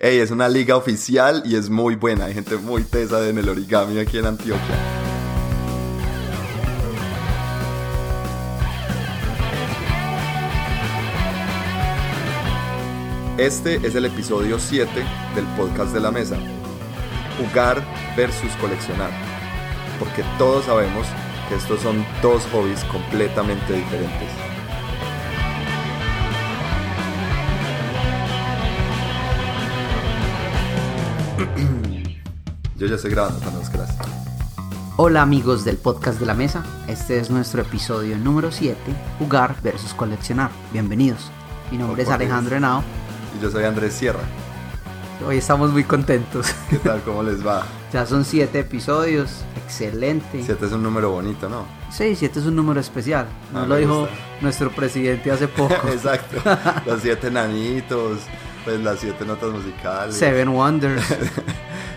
Ey, es una liga oficial y es muy buena. Hay gente muy tesa en el origami aquí en Antioquia. Este es el episodio 7 del podcast de la mesa. Jugar versus coleccionar. Porque todos sabemos que estos son dos hobbies completamente diferentes. Yo ya estoy grabando cuando nos creas. Hola amigos del podcast de la mesa, este es nuestro episodio número 7, jugar versus coleccionar. Bienvenidos. Mi nombre es. Alejandro Henao. Y yo soy Andrés Sierra. Hoy estamos muy contentos. ¿Qué tal? ¿Cómo les va? ya son 7 episodios, excelente. Siete es un número bonito, ¿no? Sí, 7 es un número especial. Ah, Nos lo dijo gusta. nuestro presidente hace poco. Exacto. Los siete nanitos, pues las siete notas musicales. Seven Wonders.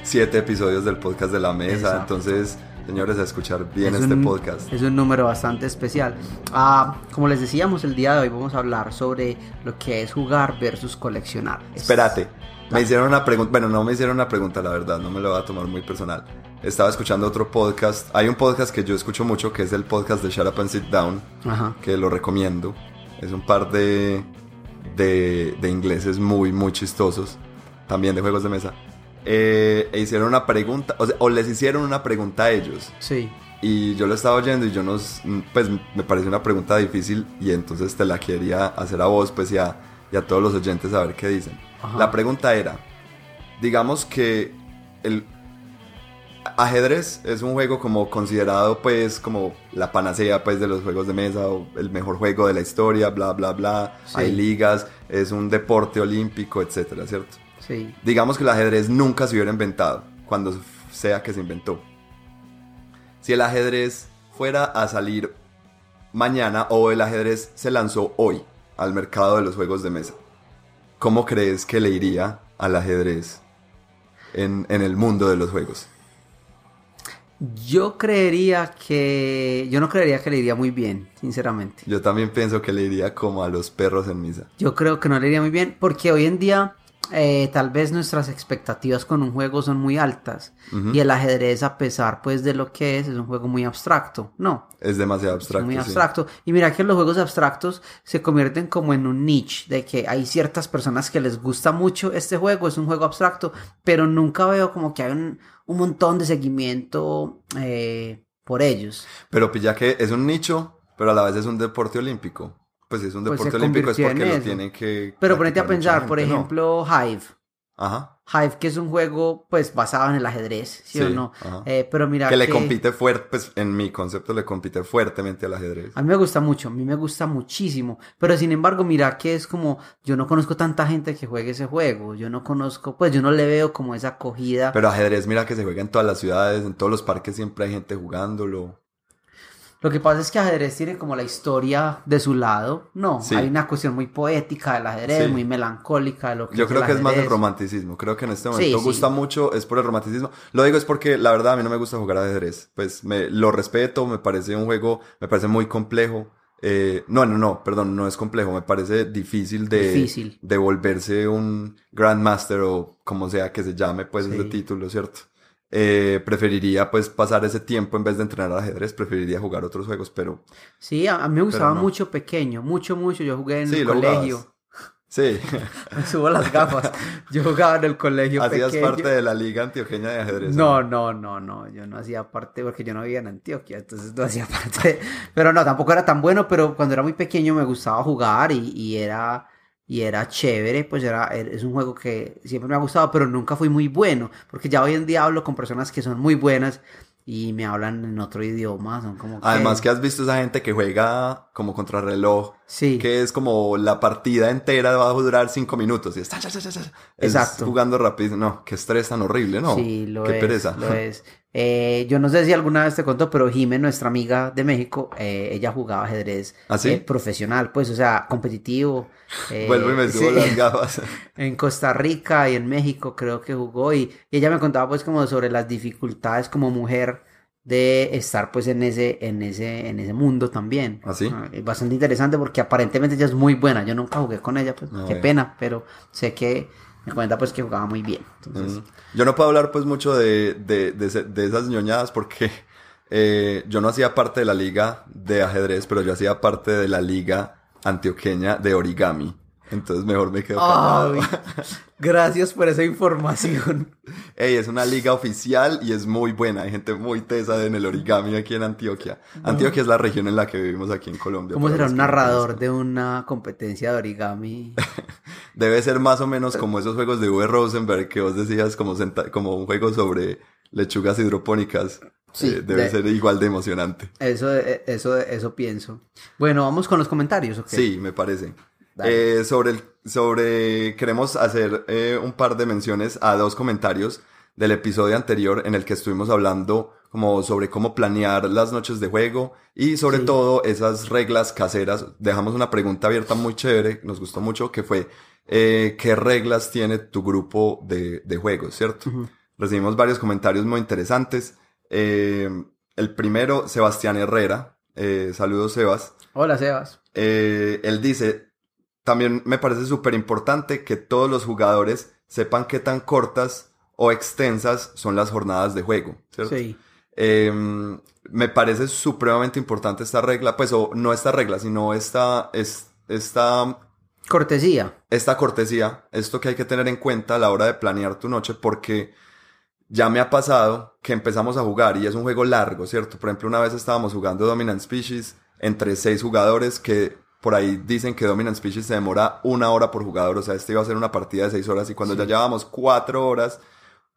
Siete episodios del podcast de la mesa. Exacto. Entonces, señores, a escuchar bien Es este un- podcast. Es un número bastante especial. Ah, como les decíamos, el día de hoy vamos a hablar sobre lo que es jugar versus coleccionar. Es- Espérate. Me hicieron una pregunta, bueno, no me hicieron una pregunta, la verdad, no me lo voy a tomar muy personal. Estaba escuchando otro podcast. Hay un podcast que yo escucho mucho, que es el podcast de Shut Up and Sit Down, Ajá. que lo recomiendo. Es un par de, de, de ingleses muy, muy chistosos, también de juegos de mesa. Eh, e hicieron una pregunta, o, sea, o les hicieron una pregunta a ellos. Sí. Y yo lo estaba oyendo y yo no, s- pues me pareció una pregunta difícil y entonces te la quería hacer a vos, pues y a, y a todos los oyentes a ver qué dicen. Ajá. La pregunta era, digamos que el ajedrez es un juego como considerado pues como la panacea pues de los juegos de mesa o el mejor juego de la historia, bla bla bla, Sí. hay ligas, es un deporte olímpico, etcétera, ¿cierto? Sí. Digamos que el ajedrez nunca se hubiera inventado, cuando sea que se inventó. Si el ajedrez fuera a salir mañana o el ajedrez se lanzó hoy al mercado de los juegos de mesa, ¿cómo crees que le iría al ajedrez en, en el mundo de los juegos? Yo creería que. Yo no creería que le iría muy bien, sinceramente. Yo también pienso que le iría como a los perros en misa. Yo creo que no le iría muy bien porque hoy en día eh, tal vez nuestras expectativas con un juego son muy altas y el ajedrez a pesar pues de lo que es es un juego muy abstracto, ¿no? Es demasiado Es abstracto. muy sí. abstracto. Y mira que los juegos abstractos se convierten como en un niche, de que hay ciertas personas que les gusta mucho este juego, es un juego abstracto, pero nunca veo como que hay un, un montón de seguimiento eh, por ellos. Pero pilla que es un nicho, pero a la vez es un deporte olímpico. Pues es un Pues deporte olímpico es porque lo tienen que... Pero ponete a pensar, por ejemplo, Hive. Ajá. Hive, que es un juego pues basado en el ajedrez, ¿sí, o no? Eh, pero mira que le compite fuerte, pues en mi concepto le compite fuertemente al ajedrez. A mí me gusta mucho, a mí me gusta muchísimo, pero sin embargo, mira que es como, yo no conozco tanta gente que juegue ese juego, yo no conozco, pues yo no le veo como esa acogida. Pero ajedrez, mira que se juega en todas las ciudades, en todos los parques siempre hay gente jugándolo. Lo que pasa es que ajedrez tiene como la historia de su lado, no, Sí. hay una cuestión muy poética del ajedrez, Sí. muy melancólica de lo que Yo es creo el que es más el romanticismo. Creo que en este momento sí. gusta mucho, es por el romanticismo. Lo digo es porque la verdad a mí no me gusta jugar ajedrez. Pues me lo respeto, me parece un juego, me parece muy complejo. Eh, no, no, no, perdón, no es complejo, me parece difícil de, Difícil. de volverse un Grandmaster o como sea que se llame pues ese título, ¿cierto? Eh, preferiría pues pasar ese tiempo en vez de entrenar ajedrez, preferiría jugar otros juegos, pero Sí, a, mí me gustaba no. mucho pequeño, mucho, mucho, yo jugué en sí, el colegio, jugabas. Sí, me subo las gafas, yo jugaba en el colegio hacías pequeño. parte de la liga antioqueña de ajedrez. No, no, no, no, yo no hacía parte porque yo no vivía en Antioquia, entonces no hacía parte, pero no, tampoco era tan bueno, pero cuando era muy pequeño me gustaba jugar y, y era, y era chévere, pues era, es un juego que siempre me ha gustado, pero nunca fui muy bueno, porque ya hoy en día hablo con personas que son muy buenas y me hablan en otro idioma. Además que has visto esa gente que juega como contrarreloj, Sí. que es como la partida entera va a durar cinco minutos y está. Es Exacto. jugando rápido. No, qué estrés tan horrible, ¿no? Sí, lo qué es. pereza. Lo es. Eh, yo no sé si alguna vez te contó, pero Jime, nuestra amiga de México, eh, ella jugaba ajedrez ¿Ah, sí? eh, profesional, pues, o sea, competitivo. eh, Vuelvo y me subo sí. las gafas. En Costa Rica y en México creo que jugó y, y ella me contaba pues como sobre las dificultades como mujer de estar pues en ese, en ese, en ese mundo también. ¿Ah, sí? es bastante interesante porque aparentemente ella es muy buena. Yo nunca jugué con ella, pues No, qué pena, pero sé que me cuenta pues que jugaba muy bien. Entonces, Mm. Yo no puedo hablar pues mucho de, de, de, de esas ñoñadas porque eh, yo no hacía parte de la liga de ajedrez, pero yo hacía parte de la liga antioqueña de origami. Entonces mejor me quedo. Ay, gracias por esa información. Ey, es una liga oficial y es muy buena. Hay gente muy tesa en el origami aquí en Antioquia. Antioquia es la región en la que vivimos aquí en Colombia. ¿Cómo será un narrador de una competencia de origami? Debe ser más o menos como esos juegos de V. Rosenberg que vos decías como, como un juego sobre lechugas hidropónicas. Sí, Eh, debe de- ser igual de emocionante. Eso, eh, eso, eso pienso. Bueno, vamos con los comentarios, ¿ok? Sí, me parece. Eh, sobre el, sobre, queremos hacer eh, un par de menciones a dos comentarios del episodio anterior en el que estuvimos hablando como sobre cómo planear las noches de juego y sobre Sí. todo esas reglas caseras. Dejamos una pregunta abierta muy chévere, nos gustó mucho, que fue eh, ¿qué reglas tiene tu grupo de, de juegos, cierto? Recibimos varios comentarios muy interesantes. Eh, el primero, Sebastián Herrera. Eh, saludos, Sebas. Hola, Sebas. Él dice, también me parece súper importante que todos los jugadores sepan qué tan cortas o extensas son las jornadas de juego, ¿cierto? Sí. Eh, me parece supremamente importante esta regla, pues, o no esta regla, sino esta, es, esta, Cortesía. esta cortesía, esto que hay que tener en cuenta a la hora de planear tu noche, porque ya me ha pasado que empezamos a jugar y es un juego largo, ¿cierto? Por ejemplo, una vez estábamos jugando Dominant Species entre seis jugadores que por ahí dicen que Dominant Species se demora una hora por jugador, o sea, este iba a ser una partida de seis horas y cuando ya llevábamos cuatro horas,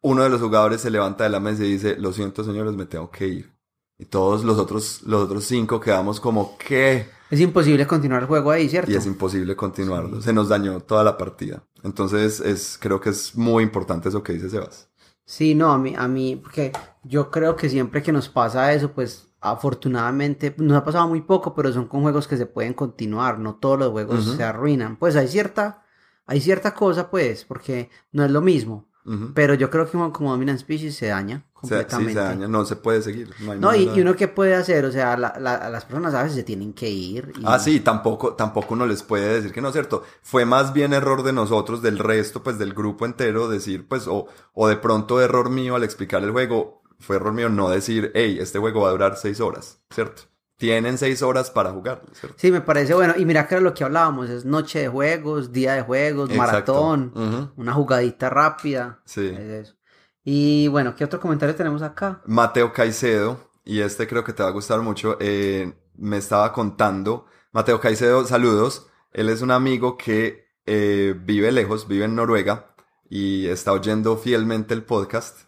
uno de los jugadores se levanta de la mesa y dice, lo siento señores, me tengo que ir. Y todos los otros, los otros cinco quedamos como, ¿qué? Es imposible continuar el juego ahí, ¿cierto? y es imposible continuarlo. Se nos dañó toda la partida. Entonces, es, creo que es muy importante eso que dice Sebas. Sí, no, a mí, a mí, porque yo creo que siempre que nos pasa eso, pues afortunadamente nos ha pasado muy poco, pero son con juegos que se pueden continuar, no todos los juegos Ujú. se arruinan. Pues hay cierta, hay cierta cosa, pues, porque no es lo mismo. Ujú. Pero yo creo que como, Dominant Species se daña O sea, sí, completamente. se daña, no se puede seguir. No, hay No, y, y uno qué puede hacer, o sea, la- la- las personas a veces se tienen que ir. y- Ah, sí, tampoco, tampoco uno les puede decir que no, ¿cierto? Fue más bien error de nosotros, del resto, pues del grupo entero, decir, pues, o, o de pronto error mío al explicar el juego, fue error mío no decir, hey, este juego va a durar seis horas, ¿cierto? Tienen seis horas para jugar, ¿cierto? Sí, me parece bueno. Y mira que era lo que hablábamos, es noche de juegos, día de juegos, Exacto. maratón, una jugadita rápida. Sí. Es eso. Y bueno, ¿qué otro comentario tenemos acá? Mateo Caicedo, y este creo que te va a gustar mucho, eh, me estaba contando. Mateo Caicedo, saludos. Él es un amigo que eh, vive lejos, vive en Noruega y está oyendo fielmente el podcast.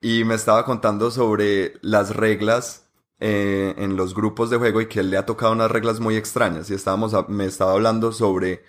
Y me estaba contando sobre las reglas eh, en los grupos de juego y que él le ha tocado unas reglas muy extrañas. Y estábamos, a- me estaba hablando sobre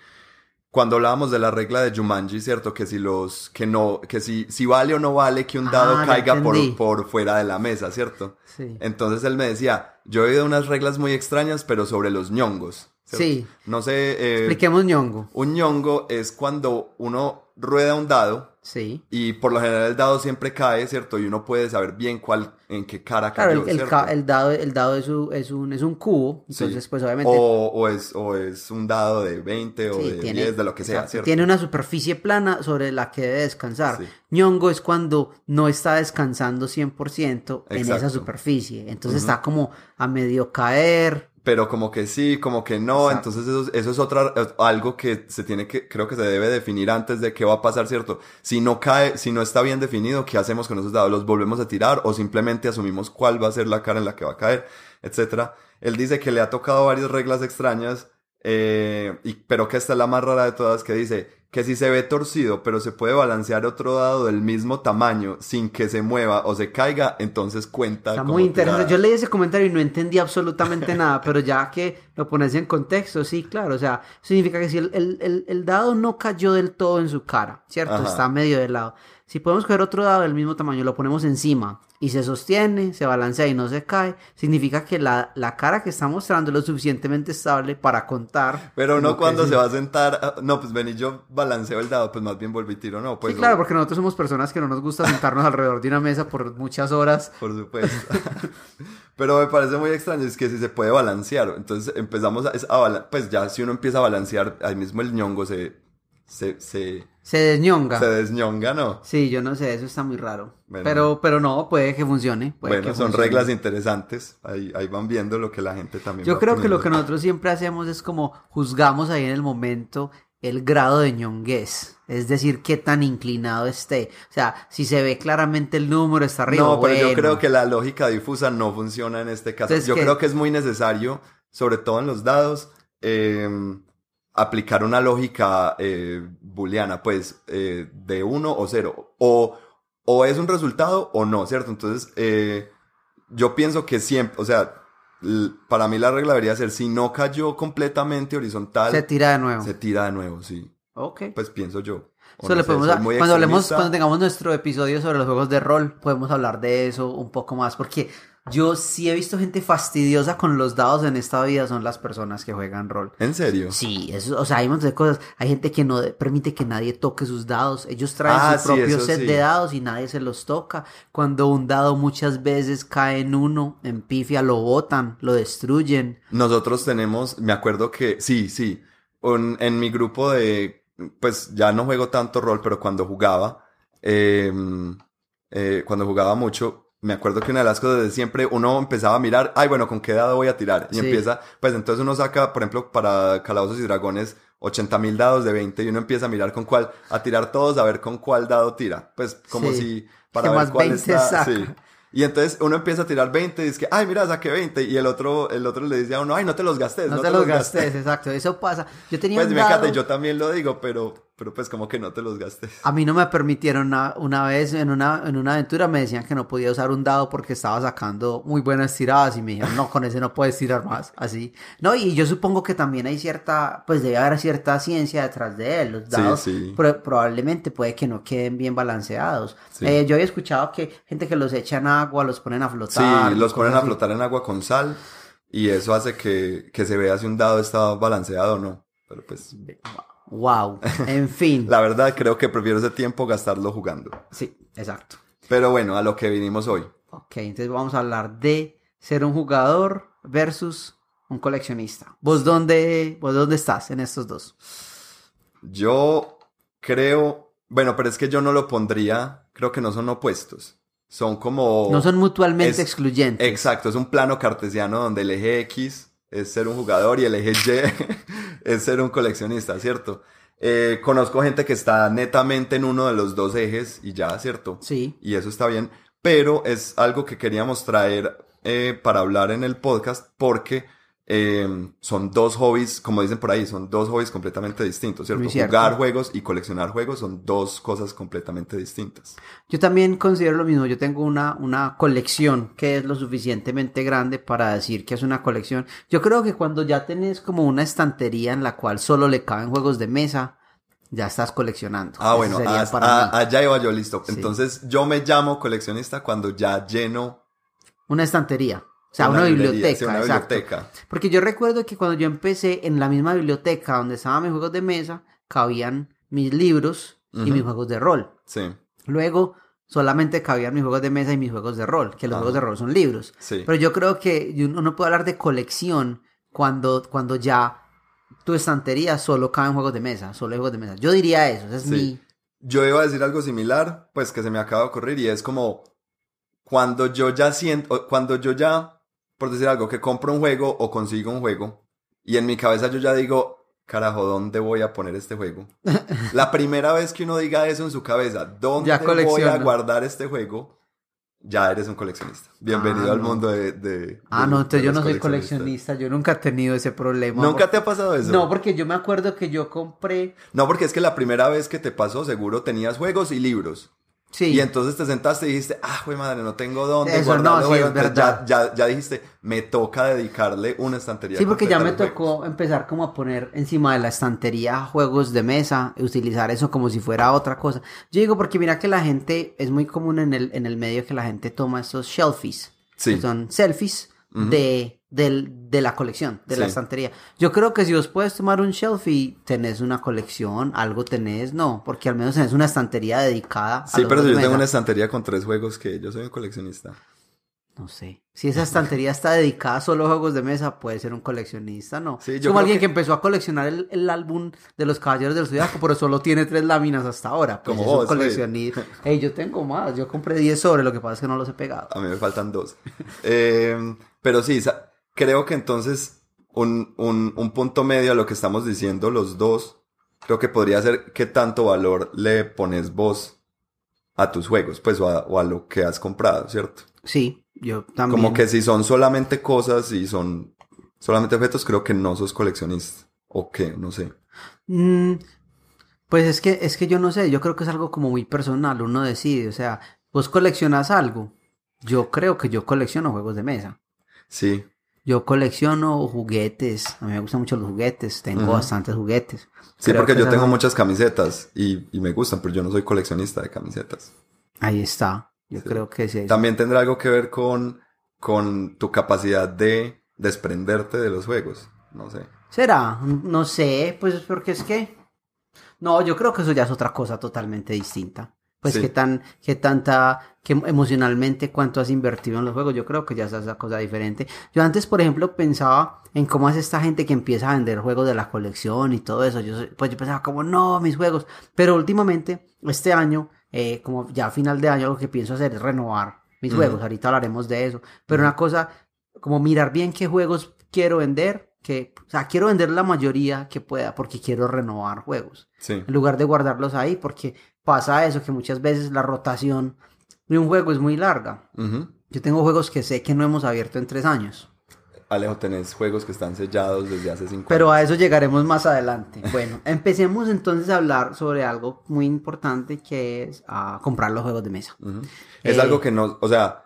cuando hablábamos de la regla de Jumanji, ¿cierto? Que si los, que no, que si, si vale o no vale que un dado Ah, caiga por, por fuera de la mesa, ¿cierto? Sí. Entonces él me decía, yo he oído unas reglas muy extrañas, pero sobre los ñongos. ¿cierto? Sí. No sé, eh, Expliquemos ñongo. un ñongo es cuando uno rueda un dado Sí. y por lo general el dado siempre cae, ¿cierto? Y uno puede saber bien cuál, en qué cara Claro, cayó, el, el ¿cierto? ca- el dado, el dado es, un, es, un, es un cubo, Sí. entonces pues obviamente... o, o es, o es un dado de 20 o sí, de 10, de lo que sea, ¿cierto? Tiene una superficie plana sobre la que debe descansar. Sí. ñongo es cuando no está descansando 100% en esa superficie. Entonces está como a medio caer. Pero como que sí, como que no, Exacto. entonces eso, es- eso es otra, algo que se tiene que, creo que se debe definir antes de qué va a pasar, ¿cierto? Si no cae, si no está bien definido, ¿qué hacemos con esos dados? ¿Los volvemos a tirar o simplemente asumimos cuál va a ser la cara en la que va a caer, etcétera? Él dice que le ha tocado varias reglas extrañas, eh, y, pero que esta es la más rara de todas, que dice que si se ve torcido, pero se puede balancear otro dado del mismo tamaño sin que se mueva o se caiga, entonces cuenta. Está como muy interesante. tirada. Yo leí ese comentario y no entendí absolutamente nada, pero ya que lo pones en contexto, sí, claro. O sea, significa que si el, el- el- el dado no cayó del todo en su cara, ¿cierto? Ajá. Está medio de lado. Si podemos coger otro dado del mismo tamaño, lo ponemos encima y se sostiene, se balancea y no se cae, significa que la, la cara que está mostrando es lo suficientemente estable para contar. Pero no cuando se va a sentar, ah, no, pues ven y yo balanceo el dado, pues más bien volví y tiro, no, pues sí, claro, porque nosotros somos personas que no nos gusta sentarnos alrededor de una mesa por muchas horas. por supuesto. Pero me parece muy extraño, es que si se puede balancear, entonces empezamos a, pues ya si uno empieza a balancear, ahí mismo el ñongo se, se, se, Se desñonga. Se desñonga, ¿no? Sí, yo no sé, eso está muy raro. Bueno. Pero, pero no, puede que funcione. puede bueno, que son funcione. reglas interesantes. Ahí, ahí van viendo lo que la gente también Yo va creo que lo que nosotros siempre hacemos es como juzgamos ahí en el momento el grado de ñonguez, es decir, qué tan inclinado esté. O sea, si se ve claramente el número está arriba. No, pero yo bueno. creo que la lógica difusa no funciona en este caso. Entonces, yo ¿qué? creo que es muy necesario, sobre todo en los dados, eh, aplicar una lógica eh, booleana, pues, eh, de uno o cero. O, o es un resultado o no, ¿cierto? Entonces, eh, yo pienso que siempre, o sea, para mí la regla debería ser, si no cayó completamente horizontal, se tira de nuevo. se tira de nuevo, sí. Ok. Pues pienso yo. O Eso no le sé, podemos soy dar- muy cuando hablemos, cuando tengamos nuestro episodio sobre los juegos de rol, podemos hablar de eso un poco más, porque yo sí he visto gente fastidiosa con los dados en esta vida, son las personas que juegan rol. ¿En serio? Sí, eso, o sea, hay un montón de cosas. Hay gente que no permite que nadie toque sus dados. Ellos traen Ah, su sí, propio set sí. de dados y nadie se los toca. Cuando un dado muchas veces cae en uno, en pifia, lo botan, lo destruyen. Nosotros tenemos, me acuerdo que, sí, sí, un- en mi grupo de, pues ya no juego tanto rol, pero cuando jugaba, eh, eh, cuando jugaba mucho, me acuerdo que una de las cosas de siempre uno empezaba a mirar, ay, bueno, ¿con qué dado voy a tirar? Y Sí. empieza, pues entonces uno saca, por ejemplo, para Calabozos y Dragones, 80 mil dados de 20 y uno empieza a mirar con cuál, a tirar todos, a ver con cuál dado tira. Pues como Sí. si, para Que ver más cuál 20 está, saca. sí. Y entonces uno empieza a tirar 20 y dice que, ay, mira, saqué 20. Y el otro, el otro le dice a uno, ay, no te los gastes. No, te, los gastes, exacto. Eso pasa. Yo tenía Pues un me dado- encanta, yo también lo digo, pero, pero pues como que no te los gastes. A mí no me permitieron una, una vez en una, en una aventura me decían que no podía usar un dado porque estaba sacando muy buenas tiradas y me dijeron, no, con ese no puedes tirar más, así. No, y yo supongo que también hay cierta, pues debe haber cierta ciencia detrás de él. Los dados sí. pro- probablemente puede que no queden bien balanceados. Sí. Eh, yo había escuchado que gente que los echa en agua, los ponen a Sí, flotar. los ponen a así. flotar en agua con sal y eso hace que, que se vea si un dado está balanceado o no. Pero pues, Wow. En fin. la verdad creo que prefiero ese tiempo gastarlo jugando. Sí, exacto. Pero bueno, a lo que vinimos hoy. Ok, entonces vamos a hablar de ser un jugador versus un coleccionista. ¿Vos dónde, vos dónde estás en estos dos? Yo creo, bueno, pero es que yo no lo pondría, creo que no son opuestos. Son como... No son mutuamente es- excluyentes. Exacto, es un plano cartesiano donde el eje X es ser un jugador y el eje Y es ser un coleccionista, ¿cierto? Eh, conozco gente que está netamente en uno de los dos ejes y ya, ¿cierto? Sí. Y eso está bien, pero es algo que queríamos traer eh, para hablar en el podcast porque eh, son dos hobbies, como dicen por ahí, son dos hobbies completamente distintos, ¿cierto? Jugar juegos y coleccionar juegos son dos cosas completamente distintas. Yo también considero lo mismo. Yo tengo una, una colección que es lo suficientemente grande para decir que es una colección. Yo creo que cuando ya tenés como una estantería en la cual solo le caben juegos de mesa, ya estás coleccionando. Ah, bueno, as- para ah, mí. allá iba yo listo. Sí. Entonces yo me llamo coleccionista cuando ya lleno Una estantería. O sea, una, biblioteca. sí, una exacto. biblioteca. Porque yo recuerdo que cuando yo empecé en la misma biblioteca donde estaban mis juegos de mesa, cabían mis libros y Ujú. mis juegos de rol. Sí, Luego solamente cabían mis juegos de mesa y mis juegos de rol, que los Ajá. juegos de rol son libros. sí. Pero yo creo que uno puede hablar de colección cuando, cuando ya tu estantería solo caben juegos de mesa, solo hay juegos de mesa. Yo diría eso, ese es Sí. mi... Yo iba a decir algo similar, pues que se me acaba de ocurrir y es como cuando yo ya siento, cuando yo ya, por decir algo, que compro un juego o consigo un juego y en mi cabeza yo ya digo, carajo, ¿dónde voy a poner este juego? La primera vez que uno diga eso en su cabeza, ¿dónde Ya voy a guardar este juego? Ya eres un coleccionista. Bienvenido Ah, al no. mundo de... de- Ah, de- no, entonces yo no soy coleccionista, yo nunca he tenido ese problema. ¿Nunca te ha pasado eso? No, porque yo me acuerdo que yo compré... No, porque es que la primera vez que te pasó, seguro tenías juegos y libros. Sí. Y entonces te sentaste y dijiste, ah, güey madre, no tengo dónde Eso guardar no, sí, juegos". es verdad. Ya, ya, ya dijiste, me toca dedicarle una estantería. Sí, porque ya me tocó juegos". empezar como a poner encima de la estantería juegos de mesa, y utilizar eso como si fuera otra cosa. Yo digo porque mira que la gente, es muy común en el, en el medio que la gente toma estos shelfies, Sí. que son selfies de, del- de la colección, de la estantería. Yo creo que si vos puedes tomar un shelfie, tenés una colección, algo tenés, no, porque al menos tenés una estantería dedicada Sí, pero si yo tengo una estantería con tres juegos que yo soy un coleccionista. No sé. Si esa estantería está dedicada solo a juegos de mesa, puede ser un coleccionista, ¿no? Sí, yo como alguien que... que- empezó a coleccionar el, el álbum de los Caballeros del Zodiaco, pero solo tiene tres láminas hasta ahora. Pues Como vos, coleccionista. Ey, yo tengo más. Yo compré 10 sobre, lo que pasa es que no los he pegado. A mí me faltan dos. Eh, pero sí, creo que entonces un, un, un punto medio a lo que estamos diciendo los dos, creo que podría ser qué tanto valor le pones vos a tus juegos, pues, o a, o a lo que has comprado, ¿cierto? Sí, yo también. Como que si son solamente cosas y son solamente objetos, creo que no sos coleccionista. O qué, no sé. Mm, pues es que, es que yo no sé, yo creo que es algo como muy personal, uno decide, o sea, vos coleccionas algo. Yo creo que yo colecciono juegos de mesa. Sí, Yo colecciono juguetes, a mí me gustan mucho los juguetes, tengo bastantes juguetes. sí, Creo porque que yo tengo muchas camisetas y, y me gustan, pero yo no soy coleccionista de camisetas. Ahí está, yo Sí. creo que sí. También tendrá algo que ver con, con tu capacidad de desprenderte de los juegos. No sé. ¿Será? No sé, pues porque es que... No, yo creo que eso ya es otra cosa totalmente distinta. Pues Sí. qué tan, qué tanta, que emocionalmente cuánto has invertido en los juegos, yo creo que ya es esa cosa diferente. Yo antes, por ejemplo, pensaba en cómo hace esta gente que empieza a vender juegos de la colección y todo eso. Yo, pues yo pensaba como, no, mis juegos. Pero últimamente, este año, eh, como ya a final de año, lo que pienso hacer es renovar mis juegos. Ahorita hablaremos de eso. Pero una cosa, como mirar bien qué juegos quiero vender, que, o sea, quiero vender la mayoría que pueda porque quiero renovar juegos Sí. en lugar de guardarlos ahí, porque pasa eso, que muchas veces la rotación de un juego es muy larga. Ujú. Yo tengo juegos que sé que no hemos abierto en tres años, Alejo, tenés juegos que están sellados desde hace cinco pero años. a eso llegaremos más adelante. Bueno, empecemos entonces a hablar sobre algo muy importante que es a comprar los juegos de mesa. Ujú. Es Eh, algo que no, o sea,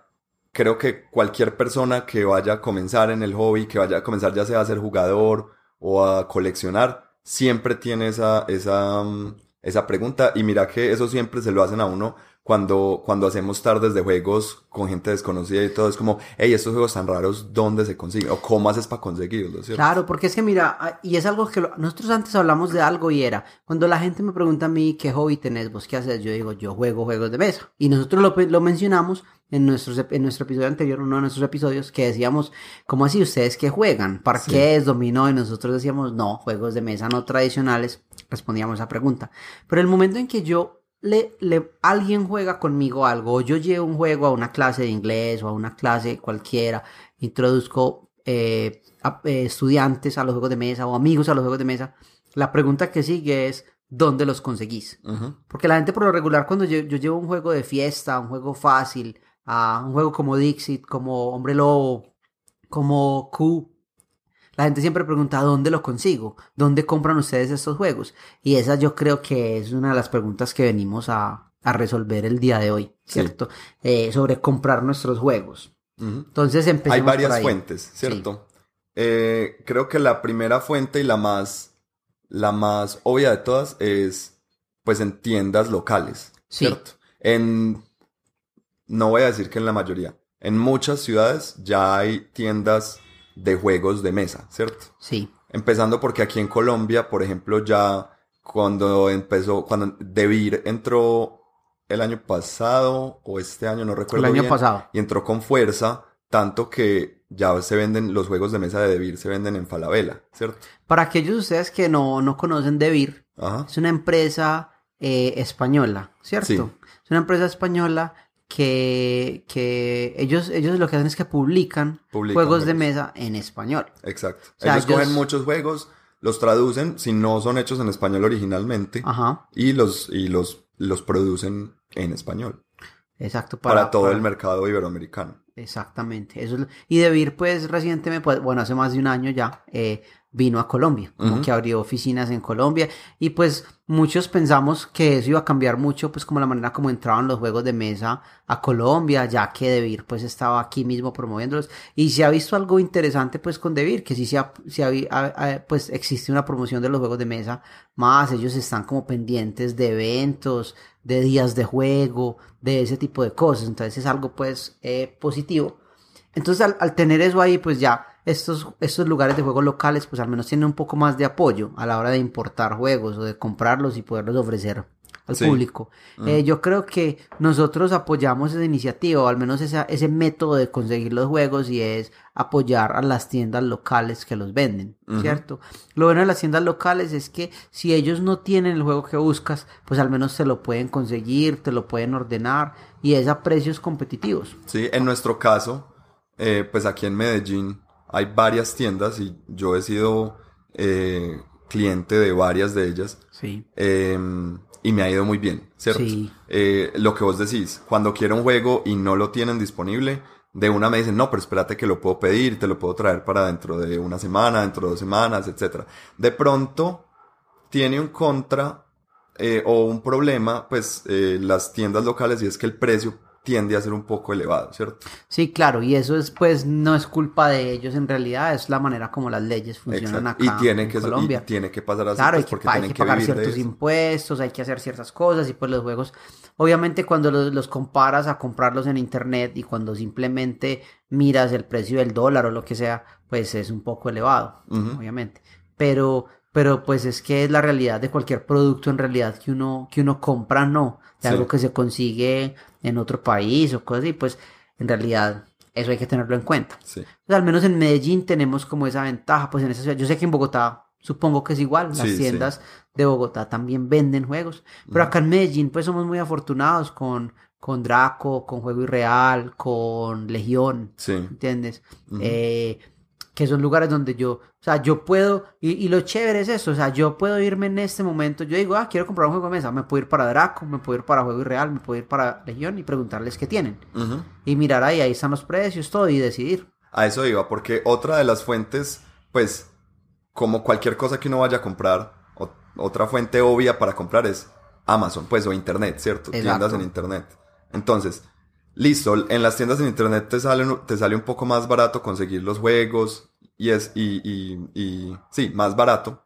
creo que cualquier persona que vaya a comenzar en el hobby, que vaya a comenzar ya sea a ser jugador o a coleccionar, siempre tiene esa, esa, mm, esa pregunta. Y mira que eso siempre se lo hacen a uno cuando, cuando hacemos tardes de juegos con gente desconocida y todo. Es como, hey, estos juegos tan raros, ¿dónde se consiguen? O cómo haces para conseguirlos, ¿cierto? Claro, porque es que mira, ah, y es algo que lo- nosotros antes hablamos de algo y era, cuando la gente me pregunta a mí qué hobby tenés, vos qué haces, yo digo, yo juego juegos de mesa. Y nosotros lo, lo mencionamos en, nuestros, en nuestro episodio anterior, uno de nuestros episodios, que decíamos, ¿cómo así ustedes qué juegan? ¿Parqués, dominó? Y nosotros decíamos, no, juegos de mesa no tradicionales, respondíamos a esa pregunta. Pero el momento en que yo le, le, alguien juega conmigo algo, o yo llevo un juego a una clase de inglés o a una clase cualquiera, introduzco eh, a- eh, estudiantes a los juegos de mesa o amigos a los juegos de mesa, la pregunta que sigue es, ¿dónde los conseguís? Porque la gente por lo regular cuando yo, yo llevo un juego de fiesta, un juego fácil, a un juego como Dixit, como Hombre Lobo, como Q, la gente siempre pregunta ¿dónde lo consigo? ¿Dónde compran ustedes estos juegos? Y esa yo creo que es una de las preguntas que venimos a, a resolver el día de hoy, Sí. ¿cierto? Eh, sobre comprar nuestros juegos. Entonces empecemos Hay por varias ahí. fuentes, ¿cierto? Eh, creo que la primera fuente y la más, la más obvia de todas es, pues, en tiendas locales, Sí. ¿cierto? En, no voy a decir que en la mayoría, en muchas ciudades ya hay tiendas de juegos de mesa, ¿cierto? Sí, Empezando porque aquí en Colombia, por ejemplo, ya cuando empezó, cuando Devir entró el año pasado o este año, no el recuerdo año bien, pasado. y entró con fuerza, tanto que ya se venden, los juegos de mesa de Devir se venden en Falabella, ¿cierto? Para aquellos de ustedes que no, no conocen Devir, Ajá. es una empresa eh, española, ¿cierto? Sí. Es una empresa española que, que ellos, ellos lo que hacen es que publican, Publican juegos de mesa en español. Exacto. O sea, ellos ellos- cogen muchos juegos, los traducen, si no son hechos en español originalmente, Ajá, y los, y los, los producen en español, exacto. para, todo para- el mercado iberoamericano. Exactamente. Eso es Y Devir, pues recientemente, pues, bueno, hace más de un año ya, eh, vino a Colombia, como que abrió oficinas en Colombia. Y pues muchos pensamos que eso iba a cambiar mucho, pues como la manera como entraban los juegos de mesa a Colombia, ya que Devir pues estaba aquí mismo promoviéndolos. Y se ha visto algo interesante pues con Devir, que sí se ha, pues existe una promoción de los juegos de mesa más, ellos están como pendientes de eventos, de días de juego, de ese tipo de cosas. Entonces es algo pues eh, positivo. Entonces al, al tener eso ahí, pues ya estos, estos lugares de juegos locales, pues al menos tienen un poco más de apoyo a la hora de importar juegos o de comprarlos y poderlos ofrecer al Sí. público. Eh, yo creo que nosotros apoyamos esa iniciativa, o al menos esa- ese método de conseguir los juegos, y es apoyar a las tiendas locales que los venden, ¿cierto? Lo bueno de las tiendas locales es que si ellos no tienen el juego que buscas, pues al menos te lo pueden conseguir, te lo pueden ordenar, y es a precios competitivos. Sí, en nuestro caso, eh, pues aquí en Medellín hay varias tiendas y yo he sido eh, cliente de varias de ellas Sí. eh, y me ha ido muy bien, ¿cierto? Sí. Eh, lo que vos decís, cuando quiero un juego y no lo tienen disponible, de una me dicen, no, pero espérate que lo puedo pedir, te lo puedo traer para dentro de una semana, dentro de dos semanas, etcétera. De pronto, tiene un contra eh, o un problema, pues eh, las tiendas locales y es que el precio tiende a ser un poco elevado, ¿cierto? Sí, claro, y eso es pues no es culpa de ellos en realidad, es la manera como las leyes funcionan Exacto. acá y tiene en que Colombia. y tiene que pasar así Claro, pues, porque hay tienen que que pagar ciertos impuestos, hay que hacer ciertas cosas y pues los juegos, obviamente cuando los, los comparas a comprarlos en internet y cuando simplemente miras el precio del dólar o lo que sea, pues es un poco elevado, obviamente. Pero, pero pues es que es la realidad de cualquier producto en realidad que uno, que uno compra, no, de Sí. algo que se consigue en otro país o cosas así, pues en realidad eso hay que tenerlo en cuenta. Sí. Pues, al menos en Medellín tenemos como esa ventaja, pues en esa ciudad. Yo sé que en Bogotá supongo que es igual, las Sí, tiendas de Bogotá también venden juegos, pero acá en Medellín pues somos muy afortunados con, con Draco, con Juego Irreal, con Legión, Sí. ¿entiendes? Eh, que son lugares donde yo, sea, yo puedo, y, y lo chévere es eso, o sea, yo puedo irme en este momento, yo digo, ah, quiero comprar un juego de mesa, me puedo ir para Draco, me puedo ir para Juego Irreal, me puedo ir para Legión y preguntarles qué tienen. Y mirar ahí, ahí están los precios, todo, y decidir. A eso iba, porque otra de las fuentes, pues, como cualquier cosa que uno vaya a comprar, o- otra fuente obvia para comprar es Amazon, pues, o Internet, ¿cierto? Exacto. Tiendas en Internet. Entonces, listo, en las tiendas en Internet te sale, te sale un poco más barato conseguir los juegos, y es, y, y, y sí, más barato.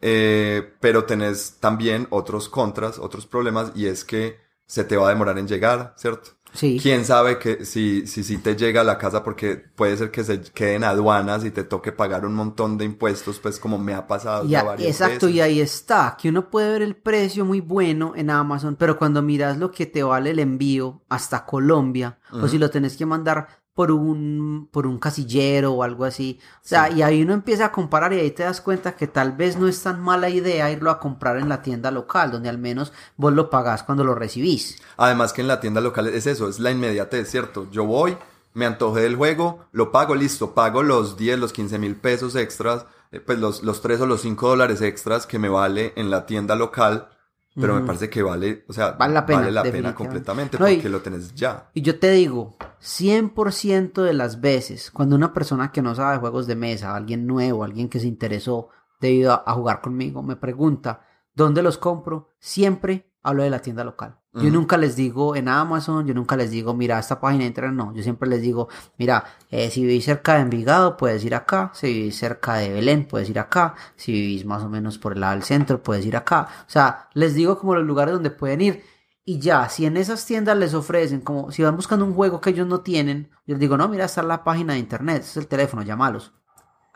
Eh, pero tenés también otros contras, otros problemas, y es que se te va a demorar en llegar, ¿cierto? Sí. ¿Quién sabe que si, si, si te llega a la casa porque puede ser que se queden aduanas y te toque pagar un montón de impuestos, pues como me ha pasado ya varias exacto, veces. y ahí está, que uno puede ver el precio muy bueno en Amazon, pero cuando miras lo que te vale el envío hasta Colombia, o si lo tenés que mandar por un, por un casillero o algo así, o sea, y ahí uno empieza a comparar y ahí te das cuenta que tal vez no es tan mala idea irlo a comprar en la tienda local, donde al menos vos lo pagás cuando lo recibís. Además que en la tienda local es eso, es la inmediatez, ¿cierto? Yo voy, me antojé del juego, lo pago, listo, pago los 10, los 15 mil pesos extras, eh, pues los, los 3 o los 5 dólares extras que me vale en la tienda local, pero me parece que vale, o sea, Vale la pena, completamente No, y- porque lo tenés ya. Y yo te digo, 100% de las veces, cuando una persona que no sabe juegos de mesa, alguien nuevo, alguien que se interesó debido a, a jugar conmigo, me pregunta, ¿dónde los compro? Siempre hablo de la tienda local. Yo nunca les digo en Amazon, yo nunca les digo, mira, esta página entra, no. Yo siempre les digo, mira, eh, si vivís cerca de Envigado, puedes ir acá. Si vivís cerca de Belén, puedes ir acá. Si vivís más o menos por el lado del centro, puedes ir acá. O sea, les digo como los lugares donde pueden ir. Y ya, si en esas tiendas les ofrecen, como si van buscando un juego que ellos no tienen, yo les digo, no, mira, está la página de internet, este es el teléfono, llámalos.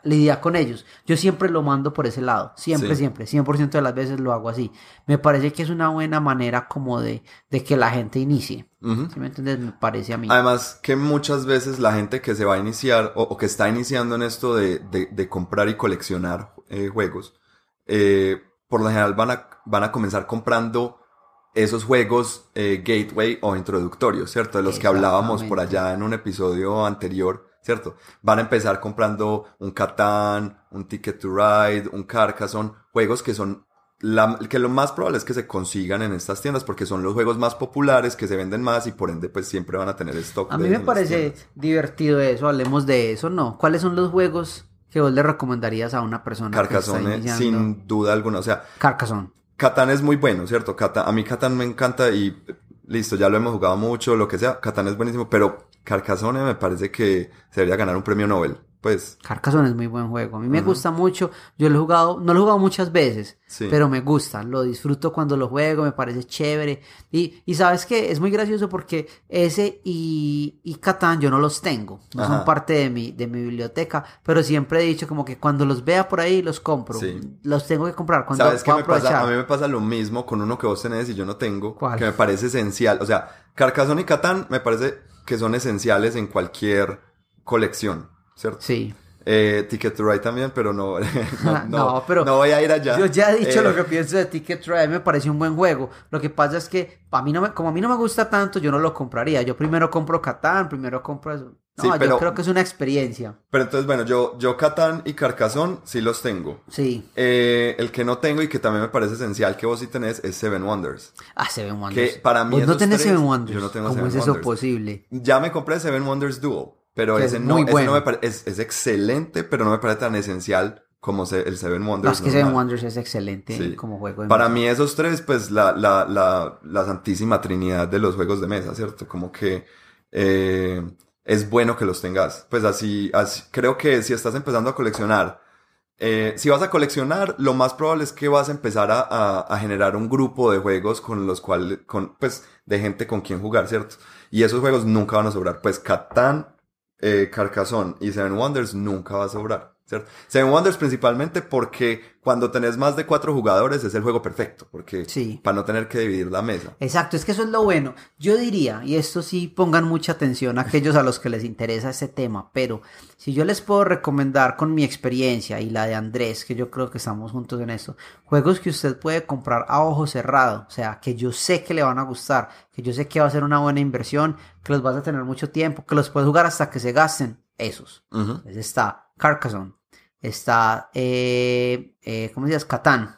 Lidia con ellos. Yo siempre lo mando por ese lado. Siempre, Sí. siempre. 100% de las veces lo hago así. Me parece que es una buena manera como de, de que la gente inicie. ¿Sí me entiendes? Me parece a mí. Además que muchas veces la gente que se va a iniciar o, o que está iniciando en esto de, de- de comprar y coleccionar eh, juegos, eh, por lo general van a, van a comenzar comprando esos juegos eh, gateway o introductorios, ¿cierto? De los que hablábamos por allá en un episodio anterior, ¿cierto? Van a empezar comprando un Catán, un Ticket to Ride, un Carcassonne, juegos que son la- que lo más probable es que se consigan en estas tiendas porque son los juegos más populares que se venden más y por ende pues siempre van a tener stock. A mí me parece divertido eso. Hablemos de eso, ¿no? ¿Cuáles son los juegos que vos le recomendarías a una persona que está Carcassonne iniciando? sin duda alguna, o sea, Carcassonne. Catán es muy bueno, ¿cierto? Catán, a mí Catán me encanta y eh, listo, ya lo hemos jugado mucho, lo que sea, Catán es buenísimo, pero Carcassonne me parece que se debería ganar un premio Nobel. Pues, Carcassonne es muy buen juego. A mí me gusta mucho. Yo lo he jugado, no lo he jugado muchas veces, Sí. pero me gusta. Lo disfruto cuando lo juego, me parece chévere. Y, y sabes que es muy gracioso porque ese y, y Catán yo no los tengo. No son parte de mi, de mi biblioteca, pero siempre he dicho como que cuando los vea por ahí los compro. Sí. Los tengo que comprar cuando ¿sabes qué me pasa? A mí me pasa lo mismo con uno que vos tenés y yo no tengo, ¿Cuál? que me parece esencial. O sea, Carcassonne y Catán me parece que son esenciales en cualquier colección, ¿cierto? Sí. Eh, Ticket to Ride también, pero no, no, No, pero no voy a ir allá. Yo ya he dicho Eh, lo que pienso de Ticket to Ride, me parece un buen juego. Lo que pasa es que a mí no me, como a mí no me gusta tanto, yo no lo compraría. Yo primero compro Catán, primero compro eso. No, Sí, yo pero- creo que es una experiencia. Pero entonces, bueno, yo, yo Catán y Carcassonne sí los tengo. Sí. Eh, el que no tengo y que también me parece esencial que vos sí tenés es Seven Wonders. Ah, Seven Wonders. Que para mí Vos no tenés tres, Seven Wonders. yo no tengo ¿Cómo Seven es eso Wonders. posible? Ya me compré Seven Wonders Duel, pero Que ese es no, muy ese bueno. no me pare- es, es excelente, pero no me parece tan esencial como se- el Seven No, Wonders. es que Seven. Wonders es excelente Sí. como juego de Para mesa. mí esos tres, pues la, la, la, la santísima trinidad de los juegos de mesa, ¿cierto? Como que eh, es bueno que los tengas. Pues así, así, creo que si estás empezando a coleccionar, eh, si vas a coleccionar, lo más probable es que vas a empezar a, a- a generar un grupo de juegos con los cuales, con, pues, de gente con quien jugar, ¿cierto? Y esos juegos nunca van a sobrar. Pues Catán, eh, Carcassonne y Seven Wonders nunca va a sobrar, ¿cierto? Seven Wonders principalmente porque cuando tenés más de cuatro jugadores es el juego perfecto, porque Sí. para no tener que dividir la mesa. Exacto, es que eso es lo bueno. Yo diría, y esto sí pongan mucha atención a aquellos a los que les interesa este tema, pero si yo les puedo recomendar con mi experiencia y la de Andrés, que yo creo que estamos juntos en esto, juegos que usted puede comprar a ojo cerrado, o sea, que yo sé que le van a gustar, que yo sé que va a ser una buena inversión, que los vas a tener mucho tiempo, que los puedes jugar hasta que se gasten, esos. Entonces está Carcassonne, está, eh, eh, ¿cómo se llama? Catán.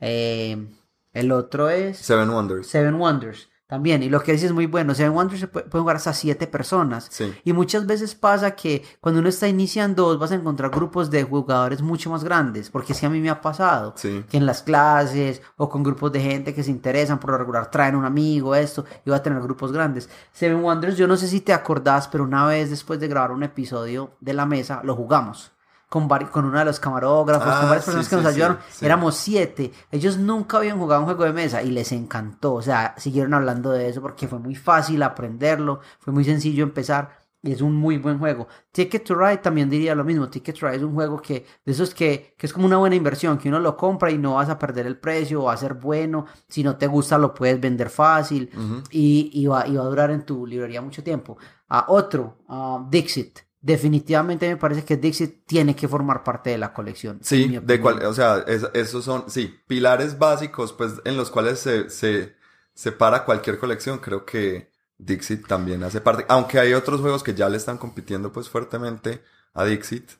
Eh, el otro es... Seven Wonders. Seven Wonders también. Y lo que dice es muy bueno. Seven Wonders se puede, puede jugar hasta siete personas. Sí. Y muchas veces pasa que cuando uno está iniciando vas a encontrar grupos de jugadores mucho más grandes. Porque que a mí me ha pasado. Sí. Que en las clases o con grupos de gente que se interesan por lo regular traen un amigo, esto, y va a tener grupos grandes. Seven Wonders, yo no sé si te acordás, pero una vez después de grabar un episodio de la mesa, lo jugamos. Con, con uno de los camarógrafos, Ah, con varias sí, personas que nos sí, ayudaron. sí. Éramos siete. Ellos nunca habían jugado un juego de mesa y les encantó. O sea, siguieron hablando de eso porque fue muy fácil aprenderlo, fue muy sencillo empezar y es un muy buen juego. Ticket to Ride también diría lo mismo. Ticket to Ride es un juego que, de esos que, que es como una buena inversión, que uno lo compra y no vas a perder el precio, va a ser bueno. Si no te gusta, lo puedes vender fácil y, y va, y va a durar en tu librería mucho tiempo. A otro, ah, Dixit. Definitivamente me parece que Dixit tiene que formar parte de la colección. Sí, de cual, o sea, es- esos son, sí, pilares básicos, pues, en los cuales se, se separa cualquier colección. Creo que Dixit también hace parte, aunque hay otros juegos que ya le están compitiendo, pues, fuertemente a Dixit,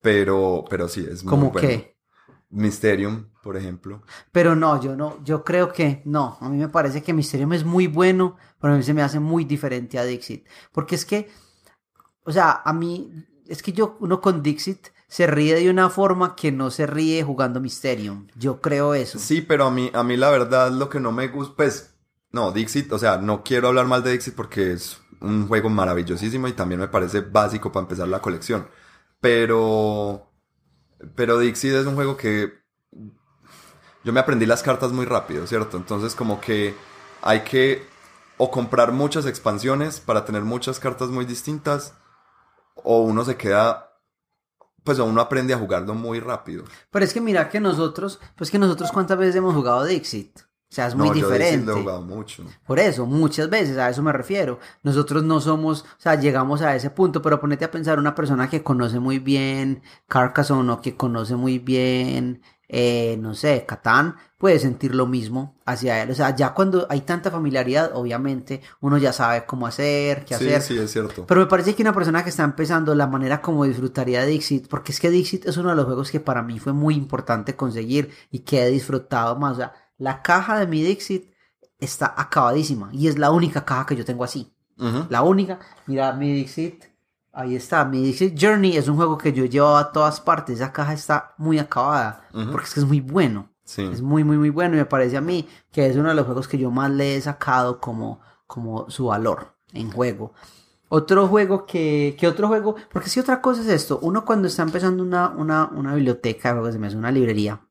pero, pero sí, es muy ¿Cómo bueno. qué? Mysterium, por ejemplo. Pero no, yo no, yo creo que no. A mí me parece que Mysterium es muy bueno, pero a mí se me hace muy diferente a Dixit. Porque es que, o sea, a mí, es que yo, uno con Dixit se ríe de una forma que no se ríe jugando Mysterium. Yo creo eso. Sí, pero a mí, a mí la verdad lo que no me gusta, pues, no, Dixit, o sea, no quiero hablar mal de Dixit porque es un juego maravillosísimo y también me parece básico para empezar la colección. Pero, pero Dixit es un juego que yo me aprendí las cartas muy rápido, ¿cierto? Entonces como que hay que o comprar muchas expansiones para tener muchas cartas muy distintas o uno se queda, pues o uno aprende a jugarlo muy rápido. Pero es que mira que nosotros, pues que nosotros cuántas veces hemos jugado Dixit. O sea, es muy no, yo diferente. lo he jugado mucho. Por eso, muchas veces, a eso me refiero. Nosotros no somos, o sea, llegamos a ese punto, pero ponete a pensar una persona que conoce muy bien Carcassonne o que conoce muy bien, eh, no sé, Catán, puede sentir lo mismo hacia él. O sea, ya cuando hay tanta familiaridad, obviamente, uno ya sabe cómo hacer, qué Sí, hacer. sí, es cierto. Pero me parece que una persona que está empezando, la manera como disfrutaría Dixit, porque es que Dixit es uno de los juegos que para mí fue muy importante conseguir y que he disfrutado más. O sea, la caja de mi Dixit está acabadísima y es la única caja que yo tengo así. La única. Mira, mi Dixit, ahí está. Mi Dixit Journey es un juego que yo llevaba a todas partes. Esa caja está muy acabada porque es que es muy bueno. Sí. Es muy, muy, muy bueno y me parece a mí que es uno de los juegos que yo más le he sacado como, como su valor en juego. Otro juego que, que otro juego, porque si otra cosa es esto, uno cuando está empezando una, una, una biblioteca de juegos de mesa, una librería,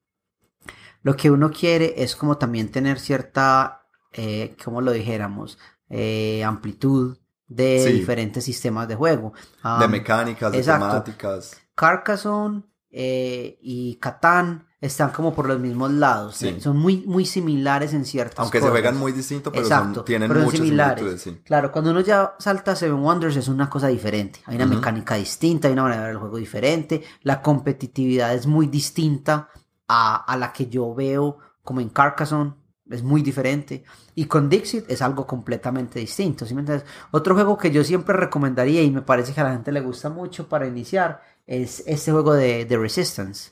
lo que uno quiere es como también tener cierta, eh, como lo dijéramos, eh, amplitud de Sí. diferentes sistemas de juego. de mecánicas, de exacto. temáticas. Carcassonne eh, y Catán están como por los mismos lados. Sí. Son muy, muy similares en ciertas Aunque se juegan muy distinto, pero Exacto, son- tienen pero muchas similares. sí. Claro, cuando uno ya salta a Seven Wonders es una cosa diferente. Hay una mecánica distinta, hay una manera de ver el juego diferente. La competitividad es muy distinta a, a la que yo veo como en Carcassonne. Es muy diferente. Y con Dixit es algo completamente distinto. ¿sí me entiendes? Otro juego que yo siempre recomendaría y me parece que a la gente le gusta mucho para iniciar es este juego de, de Resistance,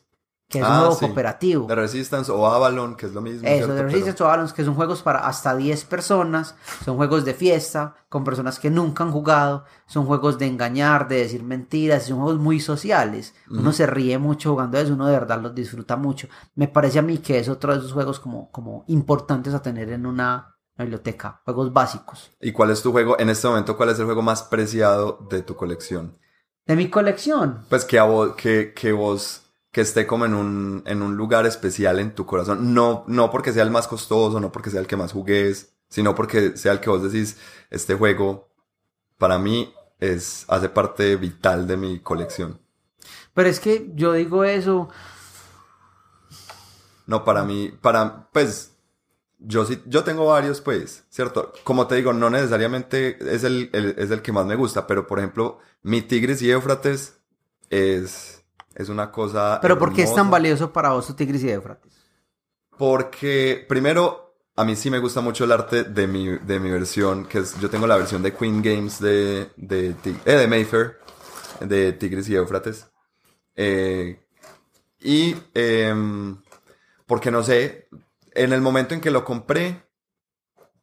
que es un Ah, juego sí. cooperativo. De Resistance o Avalon, que es lo mismo. Eso, ¿cierto? Pero- Resistance o Balance, que son juegos para hasta 10 personas, son juegos de fiesta, con personas que nunca han jugado, son juegos de engañar, de decir mentiras, son juegos muy sociales. Uno se ríe mucho jugando eso, uno de verdad los disfruta mucho. Me parece a mí que es otro de esos juegos como, como importantes a tener en una biblioteca, juegos básicos. ¿Y cuál es tu juego? En este momento, ¿cuál es el juego más preciado de tu colección? De mi colección, Pues que, a vos, que, que vos, que esté como en un, en un lugar especial en tu corazón. No, no porque sea el más costoso, no porque sea el que más jugues, sino porque sea el que vos decís, este juego, para mí, es, hace parte vital de mi colección. pero es que yo digo eso, No, para mí, para, pues, yo sí, yo tengo varios, pues, ¿cierto? Como te digo, no necesariamente es el, el- es el que más me gusta, pero por ejemplo, mi Tigris y Éufrates es, es una cosa. pero ¿por qué es tan hermosa. valioso para vos Tigris y Éufrates? Porque, primero, a mí sí me gusta mucho el arte de mi, de mi versión, que es, yo tengo la versión de Queen Games de, de, eh, de Mayfair, de Tigris y Éufrates. Eh, y, em, porque no sé, en el momento en que lo compré,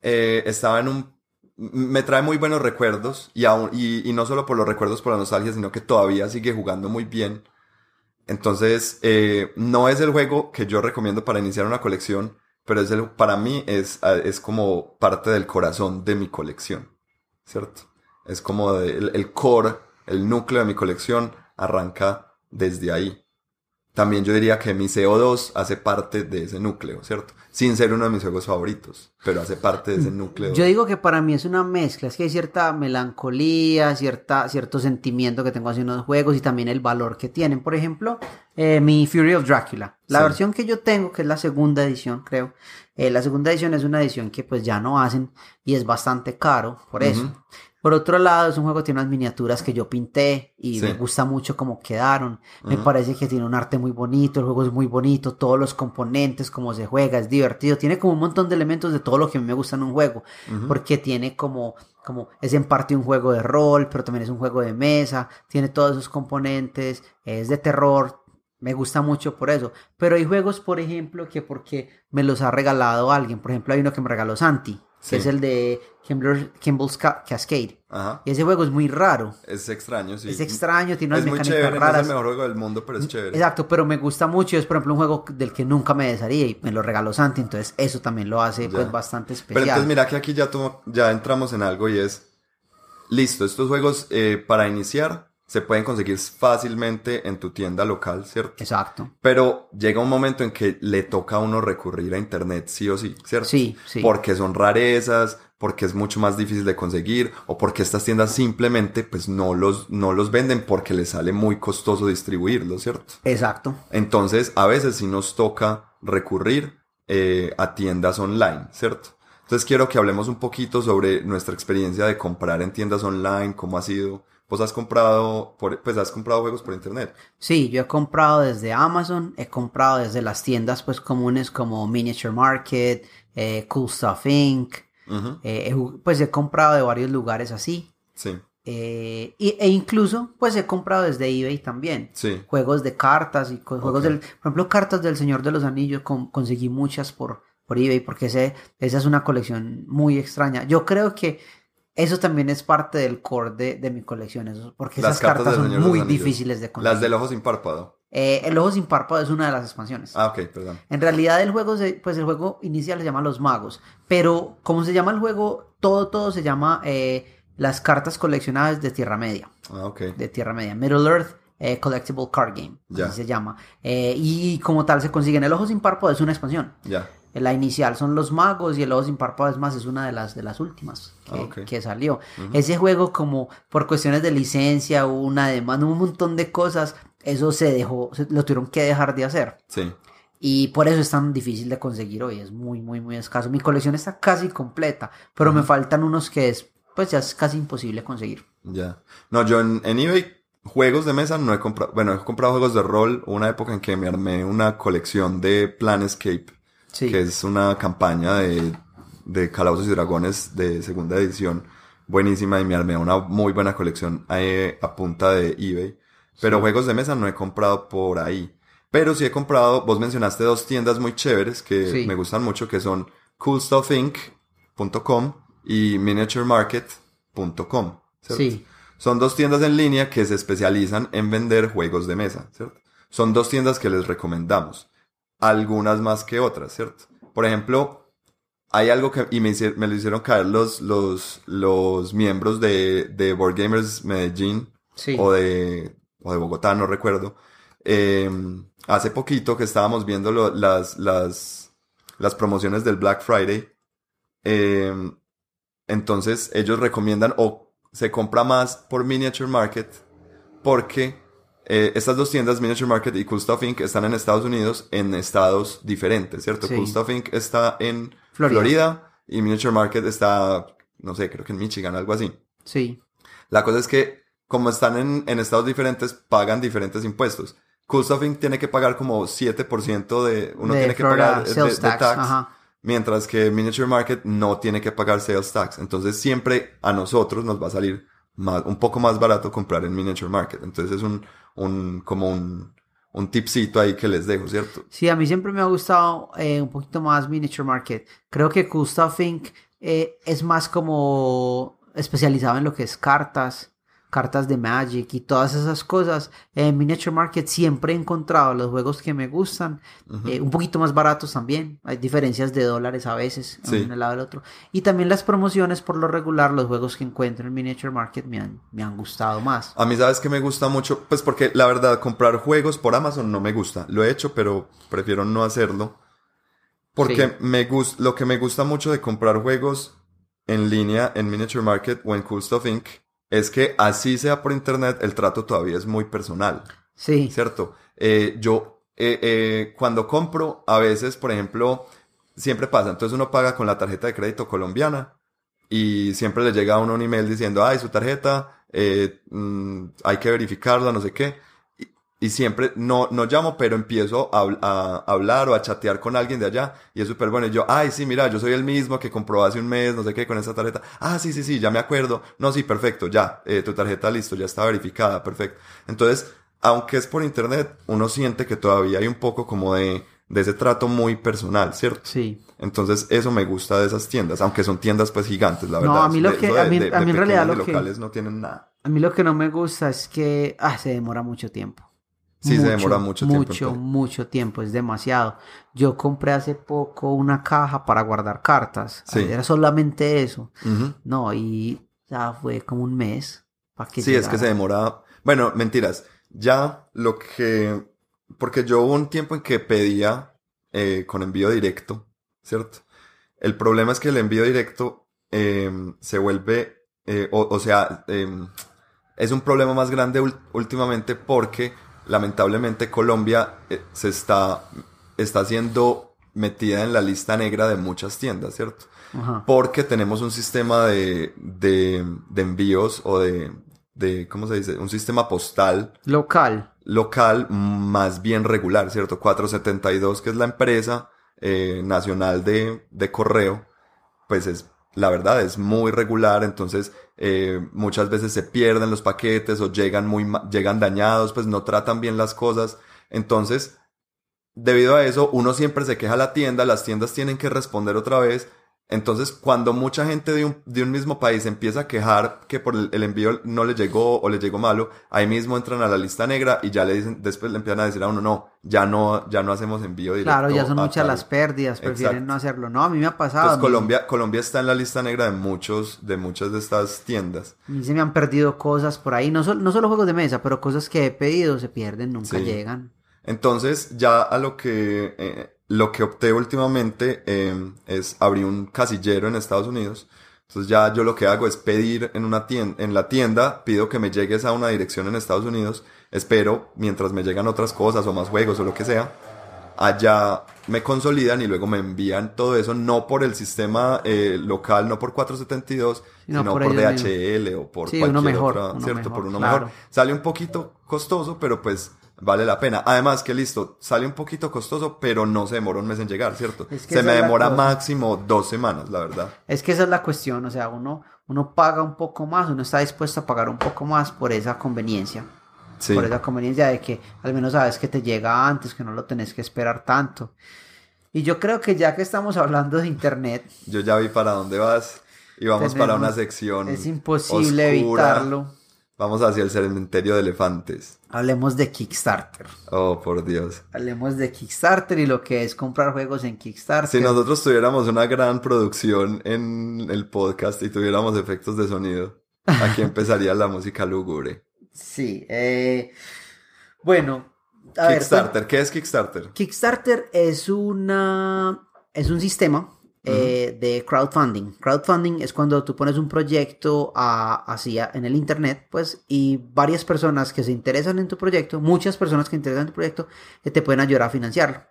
eh, estaba en un... Me trae muy buenos recuerdos, y, aún, y, y no solo por los recuerdos, por la nostalgia, sino que todavía sigue jugando muy bien. Entonces, eh, no es el juego que yo recomiendo para iniciar una colección, pero es el, para mí es, es como parte del corazón de mi colección, ¿cierto? Es como el core, el núcleo de mi colección arranca desde ahí. También yo diría que mi CO2 hace parte de ese núcleo, ¿cierto? Sin ser uno de mis juegos favoritos, pero hace parte de ese núcleo. Yo digo que para mí es una mezcla, es que hay cierta melancolía, cierta, cierto sentimiento que tengo hacia unos juegos y también el valor que tienen. Por ejemplo, eh, mi Fury of Dracula. La Sí. versión que yo tengo, que es la segunda edición, creo. eh, la segunda edición es una edición que pues ya no hacen y es bastante caro, por eso. Por otro lado, es un juego que tiene unas miniaturas que yo pinté y Sí. me gusta mucho cómo quedaron. Me parece que tiene un arte muy bonito, el juego es muy bonito, todos los componentes, cómo se juega, es divertido. Tiene como un montón de elementos de todo lo que a mí me gusta en un juego, porque tiene como, como, es en parte un juego de rol, pero también es un juego de mesa, tiene todos esos componentes, es de terror. Me gusta mucho por eso. Pero hay juegos, por ejemplo, que porque me los ha regalado alguien. Por ejemplo, hay uno que me regaló Santi, Sí. que es el de Kimball- Kimball's Ca- Cascade. Ajá. Y ese juego es muy raro. Es extraño, sí. Es extraño, tiene unas Es muy mecánicas chévere, no es raras. el mejor juego del mundo, pero es chévere. Exacto, pero me gusta mucho. Es, por ejemplo, un juego del que nunca me desharía y me lo regaló Santi. Entonces, eso también lo hace Ya. pues bastante Pero especial. entonces mira que aquí ya, ya entramos en algo y es, listo, estos juegos eh, para iniciar se pueden conseguir fácilmente en tu tienda local, ¿cierto? Exacto. Pero llega un momento en que le toca a uno recurrir a internet sí o sí, ¿cierto? Sí, sí. Porque son rarezas, porque es mucho más difícil de conseguir o porque estas tiendas simplemente pues no los, no los venden porque les sale muy costoso distribuirlos, ¿cierto? Exacto. Entonces, a veces sí nos toca recurrir eh, a tiendas online, ¿cierto? Entonces quiero que hablemos un poquito sobre nuestra experiencia de comprar en tiendas online, cómo ha sido. Pues has comprado, por, pues has comprado juegos por internet. Sí, yo he comprado desde Amazon, he comprado desde las tiendas pues comunes como Miniature Market, eh, Cool Stuff Inc. Eh, pues he comprado de varios lugares así. Sí, eh, y- e incluso pues he comprado desde eBay también. sí. juegos de cartas y juegos del, por ejemplo, cartas del Señor de los Anillos, con- conseguí muchas por, por eBay porque ese, esa es una colección muy extraña. Yo creo que eso también es parte del core de, de mi colección, eso, porque Las esas cartas son muy difíciles de conseguir. Las del ojo sin párpado. Eh, el ojo sin párpado es una de las expansiones. Ah, ok, perdón. En realidad el juego, se- pues el juego inicial se llama Los Magos, pero como se llama el juego, todo, todo se llama eh, las cartas coleccionables de Tierra Media. Ah, ok. De Tierra Media. Middle Earth eh, Collectible Card Game. Ya. Así se llama. Eh, y como tal se consiguen. El Ojo Sin Párpado es una expansión. Ya. La inicial son los magos y el ojo sin párpado es más, es una de las, de las últimas que, Ah, que salió. Ese juego como por cuestiones de licencia, una demanda, un montón de cosas, eso se dejó, se- lo tuvieron que dejar de hacer. Sí. Y por eso es tan difícil de conseguir hoy, es muy, muy, muy escaso. Mi colección está casi completa, pero me faltan unos que es, pues ya es casi imposible conseguir. Ya. No, yo en, en eBay, juegos de mesa no he comprado. Bueno, he comprado juegos de rol. Una época en que me armé una colección de Planescape, Sí. que es una campaña de, de Calabozos y Dragones de segunda edición. Buenísima y me armé una muy buena colección eh, a punta de eBay. Pero juegos de mesa no he comprado por ahí. Pero sí he comprado, vos mencionaste dos tiendas muy chéveres que Sí. me gustan mucho, que son coolstuffinc.com y miniaturemarket.com. Son dos tiendas en línea que se especializan en vender juegos de mesa, ¿cierto? Son dos tiendas que les recomendamos. Algunas más que otras, ¿cierto? Por ejemplo, hay algo que, y me, hici- me lo hicieron caer los, los, los miembros de, de Board Gamers Medellín Sí. o de, o de Bogotá, no recuerdo. Eh, hace poquito que estábamos viendo lo- las, las, las promociones del Black Friday. eh, entonces ellos recomiendan o se compra más por Miniature Market porque eh, estas dos tiendas, Miniature Market y Cool Stuff Inc., están en Estados Unidos en estados diferentes, ¿cierto? Sí. Cool Stuff Inc. está en Florida. Florida y Miniature Market está, no sé, creo que en Michigan, algo así. Sí. La cosa es que, como están en, en estados diferentes, pagan diferentes impuestos. Cool Stuff Inc. tiene que pagar como 7% de... Uno De tiene que Florida pagar de, sales de tax, tax, ajá. mientras que Miniature Market no tiene que pagar sales tax. Entonces siempre a nosotros nos va a salir un poco más barato comprar en Miniature Market. Entonces es un, un como un, un tipcito ahí que les dejo, ¿cierto? Sí, a mí siempre me ha gustado eh, un poquito más Miniature Market. Creo que Stuff Inc. eh, es más como especializado en lo que es cartas, cartas de Magic y todas esas cosas. En Miniature Market siempre he encontrado los juegos que me gustan, eh, un poquito más baratos también. Hay diferencias de dólares a veces, Sí. en el lado del otro. Y también las promociones, por lo regular, los juegos que encuentro en Miniature Market me han, me han gustado más. A mí, ¿sabes que me gusta mucho? Pues porque la verdad, comprar juegos por Amazon no me gusta. Lo he hecho, pero prefiero no hacerlo. Porque Sí. me lo que me gusta mucho de comprar juegos en línea en Miniature Market o en Cool Stuff Inc. es que así sea por internet, el trato todavía es muy personal. Sí, ¿cierto? Eh, yo, eh, eh, cuando compro, a veces, por ejemplo, siempre pasa, entonces uno paga con la tarjeta de crédito colombiana y siempre le llega a uno un email diciendo, ay, su tarjeta, eh, mm, hay que verificarla, no sé qué. Y, siempre, no, no llamo, pero empiezo a, habl- a hablar o a chatear con alguien de allá y es súper bueno. Y yo, ay, sí, mira, yo soy el mismo que compró hace un mes, no sé qué, con esa tarjeta. Ah, sí, sí, sí, ya me acuerdo. No, sí, perfecto, ya, eh, tu tarjeta listo, ya está verificada, perfecto. Entonces, aunque es por internet, uno siente que todavía hay un poco como de, de ese trato muy personal, ¿cierto? sí. Entonces, eso me gusta de esas tiendas, aunque son tiendas pues gigantes, la No, verdad. a mí lo De- que- a mí- de- a mí de en realidad lo que- locales no tienen nada. A mí lo que no me gusta es que ah, se demora mucho tiempo. Sí, se demora mucho tiempo Mucho, mucho tiempo, es demasiado. Yo compré hace poco una caja para guardar cartas. Sí. Era solamente eso. No, y ya fue como un mes para que Sí, es que se demora. Bueno, mentiras. Ya lo que. Porque yo hubo un tiempo en que pedía eh, con envío directo, ¿cierto? El problema es que el envío directo eh, se vuelve. eh, o, o sea, eh, es un problema más grande últimamente porque lamentablemente Colombia eh, se está, está siendo metida en la lista negra de muchas tiendas, ¿cierto? Ajá. Porque tenemos un sistema de, de, de envíos o de, de, ¿cómo se dice? Un sistema postal Local. local más bien regular, ¿cierto? 472, que es la empresa eh, nacional de, de correo, pues es, la verdad, es muy regular, entonces eh, muchas veces se pierden los paquetes o llegan muy, llegan dañados, pues no tratan bien las cosas, entonces, debido a eso, uno siempre se queja a la tienda, las tiendas tienen que responder otra vez, Entonces, cuando mucha gente de un, de un mismo país empieza a quejar que por el, el envío no le llegó o le llegó malo, ahí mismo entran a la lista negra y ya le dicen, después le empiezan a decir a uno, no, ya no, ya no hacemos envío directo. Claro, ya son muchas tal". las pérdidas, prefieren Exacto. no hacerlo. No, a mí me ha pasado. Entonces Colombia, Colombia está en la lista negra de muchos, de muchas de estas tiendas. A mí se me han perdido cosas por ahí, no, sol- no solo juegos de mesa, pero cosas que he pedido se pierden, nunca Sí. llegan. Entonces, ya a lo que, eh, lo que opté últimamente eh, es abrir un casillero en Estados Unidos. Entonces ya yo lo que hago es pedir en una tienda, en la tienda, pido que me llegues a una dirección en Estados Unidos, espero mientras me llegan otras cosas o más juegos o lo que sea, allá me consolidan y luego me envían todo eso, no por el sistema eh, local, no por 472, Sino sino por DHL o por Sí, cualquier uno mejor, otra, uno ¿cierto? mejor, por uno claro. mejor. Sale un poquito costoso, pero pues vale la pena. Además que listo, sale un poquito costoso, pero no se demora un mes en llegar, ¿cierto? Es que se me demora máximo dos semanas, la verdad. Es que esa es la cuestión, o sea, uno, uno paga un poco más, uno está dispuesto a pagar un poco más por esa conveniencia. Sí. Por esa conveniencia de que al menos sabes que te llega antes, que no lo tenés que esperar tanto. Y yo creo que ya que estamos hablando de internet, Yo ya vi para dónde vas y vamos para una sección es imposible oscura. evitarlo. Vamos hacia el cementerio de elefantes. Hablemos de Kickstarter. Oh, por Dios. Hablemos de Kickstarter y lo que es comprar juegos en Kickstarter. Si nosotros tuviéramos una gran producción en el podcast y tuviéramos efectos de sonido, aquí empezaría la música lúgubre. Sí. eh, bueno, a ver, Kickstarter, ¿qué es Kickstarter? Kickstarter es una es un sistema eh, de crowdfunding. Crowdfunding es cuando tú pones un proyecto a- en el internet, pues, y varias personas que se interesan en tu proyecto, muchas personas que interesan en tu proyecto, que te pueden ayudar a financiarlo.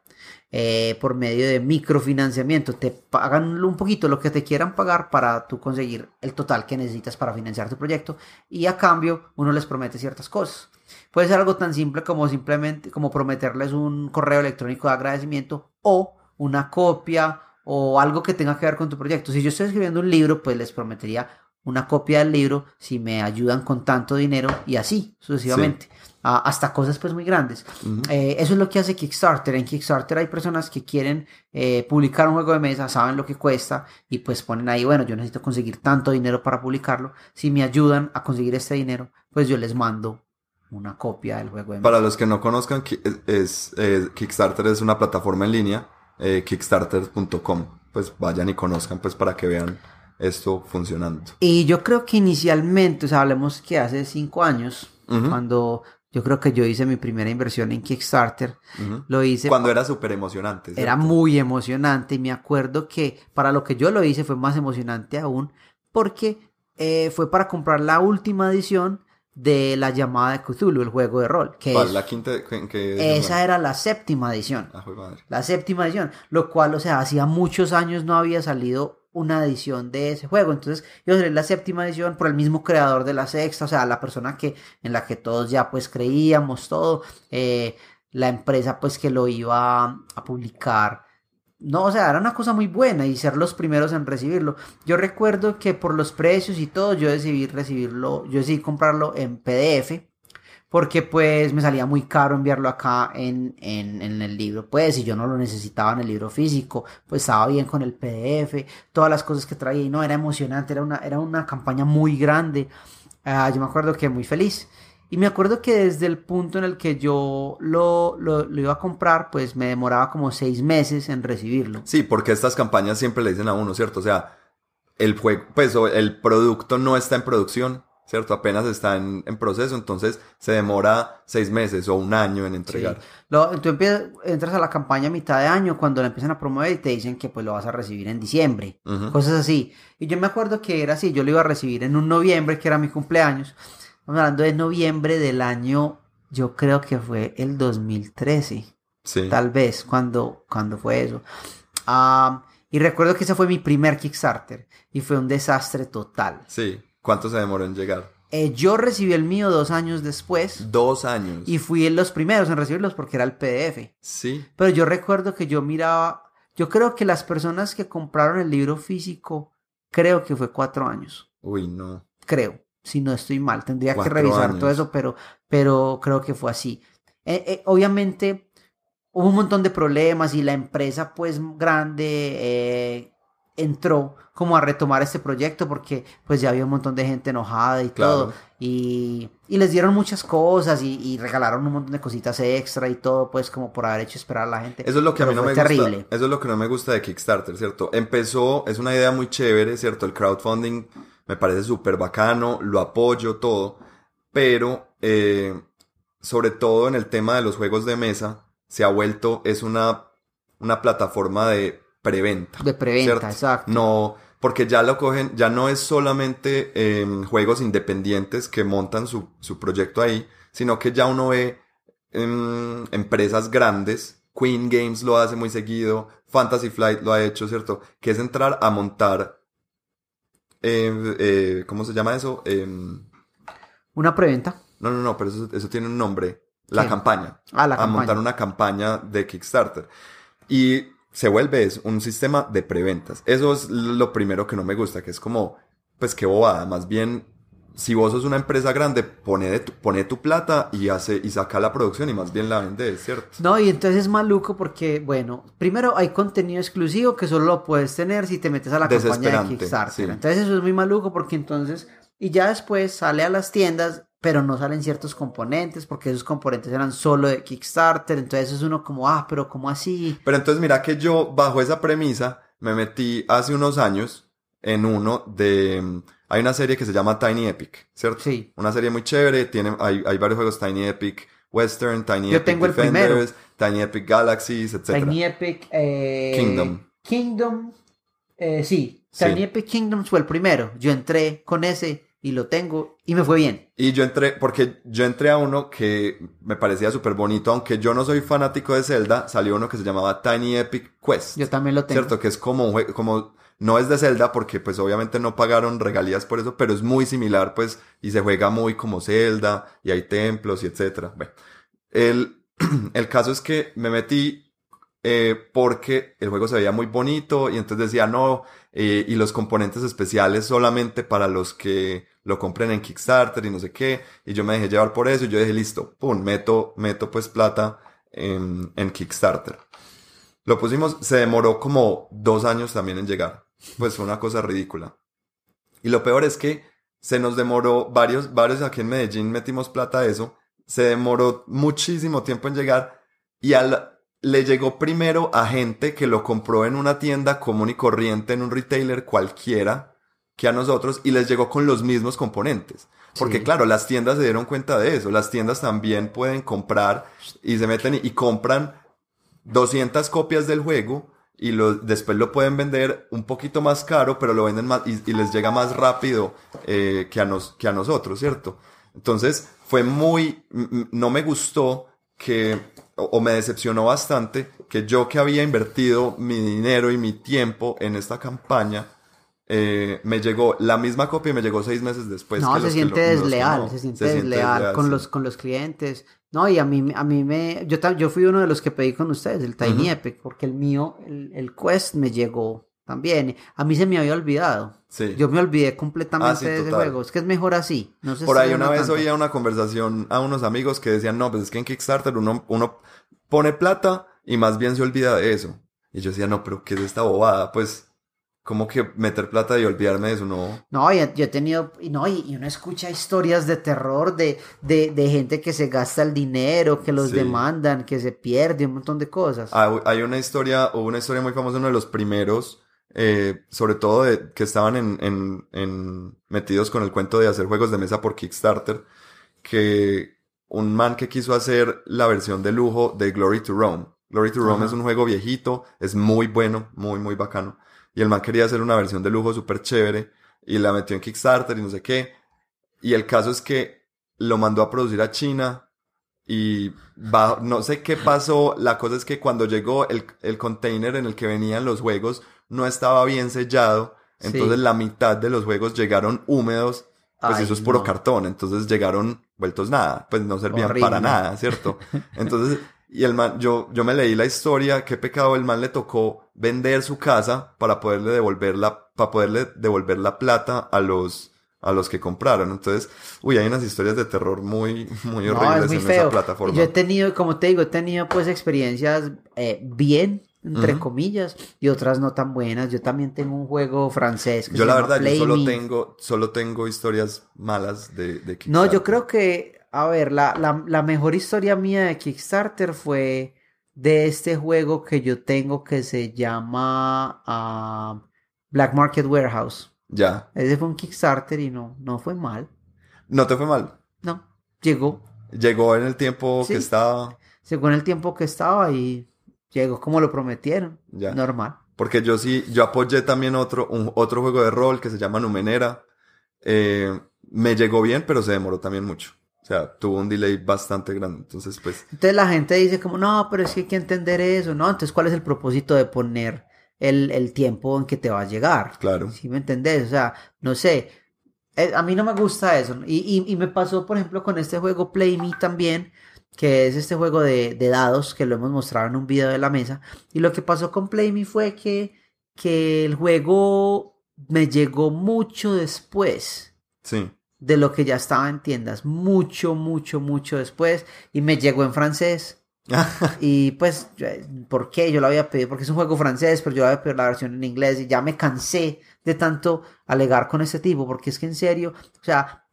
Eh, por medio de microfinanciamiento, te pagan un poquito lo que te quieran pagar para tú conseguir el total que necesitas para financiar tu proyecto y a cambio uno les promete ciertas cosas. Puede ser algo tan simple como simplemente como prometerles un correo electrónico de agradecimiento o una copia o algo que tenga que ver con tu proyecto. Si yo estoy escribiendo un libro, pues les prometería una copia del libro si me ayudan con tanto dinero y así sucesivamente. Ah, hasta cosas pues muy grandes. Eh, eso es lo que hace Kickstarter. En Kickstarter hay personas que quieren eh, publicar un juego de mesa, saben lo que cuesta y pues ponen ahí, bueno, yo necesito conseguir tanto dinero para publicarlo. Si me ayudan a conseguir este dinero, pues yo les mando una copia del juego de mesa. Para los que no conozcan, es, es- Kickstarter es una plataforma en línea, eh, kickstarter.com. Pues vayan y conozcan pues para que vean esto funcionando. Y yo creo que inicialmente, o sea, hablemos que hace cinco años, cuando yo creo que yo hice mi primera inversión en Kickstarter, lo hice Cuando era súper emocionante. Era muy emocionante y me acuerdo que para lo que yo lo hice fue más emocionante aún porque eh, fue para comprar la última edición de La llamada de Cthulhu, el juego de rol, que ¿Cuál? es- ¿La quinta? ¿En qué- esa era la séptima edición. Ah, madre. La séptima edición, lo cual, o sea, hacía muchos años no había salido una edición de ese juego. Entonces, a salir la séptima edición por el mismo creador de la sexta, o sea, la persona que en la que todos ya pues creíamos todo, eh, la empresa pues que lo iba a publicar. No, o sea, era una cosa muy buena y ser los primeros en recibirlo. Yo recuerdo que por los precios y todo, yo decidí recibirlo, yo decidí comprarlo en PDF porque pues me salía muy caro enviarlo acá en, en, en el libro, pues si yo no lo necesitaba en el libro físico, pues estaba bien con el PDF, todas las cosas que traía y no, era emocionante, era una, era una campaña muy grande, Ah, yo me acuerdo que muy feliz. Y me acuerdo que desde el punto en el que yo lo, lo, lo iba a comprar, pues me demoraba como seis meses en recibirlo. Sí, porque estas campañas siempre le dicen a uno, ¿cierto? O sea, el juego, pues el producto no está en producción, ¿cierto? Apenas está en, en proceso, entonces se demora seis meses o un año en entregar. Lo, tú empiezas, entras a la campaña a mitad de año cuando la empiezan a promover y te dicen que pues lo vas a recibir en diciembre, cosas así. Y yo me acuerdo que era así, yo lo iba a recibir en un noviembre, que era mi cumpleaños. Estamos hablando de noviembre del año, yo creo que fue el 2013, Sí. tal vez, cuando, cuando fue eso. Ah, y recuerdo que ese fue mi primer Kickstarter y fue un desastre total. Sí. ¿Cuánto se demoró en llegar? Eh, yo recibí el mío dos años después Dos años. y fui en los primeros en recibirlos porque era el PDF. Sí. Pero yo recuerdo que yo miraba, yo creo que las personas que compraron el libro físico, creo que fue cuatro años, Uy, no. creo, si no estoy mal, tendría que revisar años. todo eso, pero, pero creo que fue así. Eh, eh, obviamente hubo un montón de problemas y la empresa pues grande eh, entró como a retomar este proyecto porque pues ya había un montón de gente enojada y todo y, y, les dieron muchas cosas y, y, regalaron un montón de cositas extra y todo pues como por haber hecho esperar a la gente. Eso es lo que a mí no me terrible. gusta. Eso es lo que no me gusta de Kickstarter, ¿cierto? Empezó, es una idea muy chévere, ¿cierto? El crowdfunding me parece súper bacano, lo apoyo todo, pero eh, sobre todo en el tema de los juegos de mesa se ha vuelto, es una, una plataforma de preventa. De preventa, exacto. No, porque ya lo cogen, ya no es solamente em, juegos independientes que montan su, su, proyecto ahí, sino que ya uno ve em, empresas grandes, Queen Games lo hace muy seguido, Fantasy Flight lo ha hecho, ¿cierto? Que es entrar a montar, em, eh, ¿cómo se llama eso? Una preventa. No, no, no, pero eso, eso tiene un nombre. La campaña. Ah, la a montar una campaña de Kickstarter. Y se vuelve es un sistema de preventas. Eso es lo primero que no me gusta, que es como, pues qué bobada, más bien si vos sos una empresa grande, pone, tu, pone tu plata y hace y saca la producción y más bien la vende, ¿cierto? No, y entonces es maluco porque, bueno, primero hay contenido exclusivo que solo lo puedes tener si te metes a la campaña de Kickstarter. Entonces eso es muy maluco porque entonces, y ya después sale a las tiendas pero no salen ciertos componentes porque esos componentes eran solo de Kickstarter, entonces es uno como, ah, pero ¿cómo así? Pero entonces mira que yo bajo esa premisa me metí hace unos años en uno de... Hay una serie que se llama Tiny Epic, ¿cierto? Sí. Una serie muy chévere, tiene, hay, hay varios juegos Tiny Epic Western, Tiny yo Epic tengo Defenders, el Tiny Epic Galaxies, etc. Tiny Epic eh, Kingdom. Kingdom, eh, sí. Tiny Epic Kingdom fue el primero. Yo entré con ese y lo tengo y me fue bien. Y yo entré, porque yo entré a uno que me parecía súper bonito, aunque yo no soy fanático de Zelda, salió uno que se llamaba Tiny Epic Quest. Yo también lo tengo. Cierto, que es como un como, no es de Zelda porque pues obviamente no pagaron regalías por eso, pero es muy similar pues y se juega muy como Zelda y hay templos y etcétera. El, el caso es que me metí eh, porque el juego se veía muy bonito y entonces decía no, eh, y los componentes especiales solamente para los que lo compren en Kickstarter y no sé qué, y yo me dejé llevar por eso y yo dije, listo, pum, meto, meto pues plata en, en Kickstarter. Lo pusimos, se demoró como dos años también en llegar, pues fue una cosa ridícula. Y lo peor es que se nos demoró varios, varios aquí en Medellín metimos plata a eso, se demoró muchísimo tiempo en llegar y al, le llegó primero a gente que lo compró en una tienda común y corriente, en un retailer cualquiera, que a nosotros y les llegó con los mismos componentes. Porque claro, las tiendas se dieron cuenta de eso. Las tiendas también pueden comprar y se meten y, compran 200 copias del juego y lo, después lo pueden vender un poquito más caro, pero lo venden más y, les llega más rápido eh, que, a nos, que a nosotros, ¿cierto? Entonces fue muy, no me gustó que, o me decepcionó bastante que yo que había invertido mi dinero y mi tiempo en esta campaña, eh, me llegó la misma copia y me llegó seis meses después. No, se, siente desleal, se, siente desleal, con, los, con los clientes. No, y a mí, a mí me... Yo, yo fui uno de los que pedí con ustedes, el Tiny Epic, porque el mío, el, el, Quest me llegó también. A mí se me había olvidado. Sí. Yo me olvidé completamente ah, de ese juego. Es que es mejor así. No sé Por ahí una vez oía una conversación a unos amigos que decían, no, pues es que en Kickstarter uno, uno pone plata y más bien se olvida de eso. Y yo decía, no, pero ¿qué es esta bobada? Pues como que meter plata y olvidarme de eso, no. No, yo, he tenido, no, y, uno escucha historias de terror de, de, de, gente que se gasta el dinero, que los demandan, que se pierde, un montón de cosas. Ah, hay una historia, o una historia muy famosa, uno de los primeros, eh, sobre todo de que estaban en, en, en, metidos con el cuento de hacer juegos de mesa por Kickstarter, que un man que quiso hacer la versión de lujo de Glory to Rome. Glory to Rome es un juego viejito, es muy bueno, muy, muy bacano y el man quería hacer una versión de lujo súper chévere y la metió en Kickstarter y no sé qué. Y el caso es que lo mandó a producir a China y va, no sé qué pasó. La cosa es que cuando llegó el, el container en el que venían los juegos no estaba bien sellado. Entonces la mitad de los juegos llegaron húmedos. Pues eso es puro cartón. Entonces llegaron vueltos nada. Pues no servían para nada, ¿cierto? Entonces y el man, yo, yo me leí la historia, qué pecado, el man le tocó vender su casa para poderle devolver la, para poderle devolver la plata a los, a los que compraron. Entonces, uy, hay unas historias de terror muy, muy horribles en esa plataforma. Yo he tenido, como te digo, he tenido pues experiencias eh, bien entre comillas, y otras no tan buenas. Yo también tengo un juego francés que Yo se la llama verdad, yo solo Me. tengo, solo tengo historias malas de, de No, yo creo que, a ver, la, la, la mejor historia mía de Kickstarter fue de este juego que yo tengo que se llama ah, Black Market Warehouse. Ya. Ese fue un Kickstarter y no, no fue mal. No te fue mal. No, llegó. Llegó en el tiempo Sí. que estaba. Según el tiempo que estaba y llegó como lo prometieron. Ya. Normal. Porque yo sí, yo apoyé también otro, un- otro juego de rol que se llama Numenera. Eh, me llegó bien, pero se demoró también mucho. O sea, tuvo un delay bastante grande. Entonces, pues, Entonces la gente dice como, no, pero es que hay que entender eso, ¿no? Entonces, ¿cuál es el propósito de poner el, el tiempo en que te va a llegar? claro. ¿Sí me entendés? O sea, no sé. eh, a mí no me gusta eso. y, y me pasó, por ejemplo, con este juego Play Me también, que es este juego de, de dados que lo hemos mostrado en un video de la mesa. Y lo que pasó con Play Me fue que, que el juego me llegó mucho después Sí. De lo que ya estaba en tiendas. Mucho, mucho, mucho después. Y me llegó en francés. Y pues, yo- ¿por qué? Yo lo había pedido, porque es un juego francés, pero yo había pedido la versión en inglés y ya me cansé de tanto alegar con este tipo, porque es que en serio, o sea,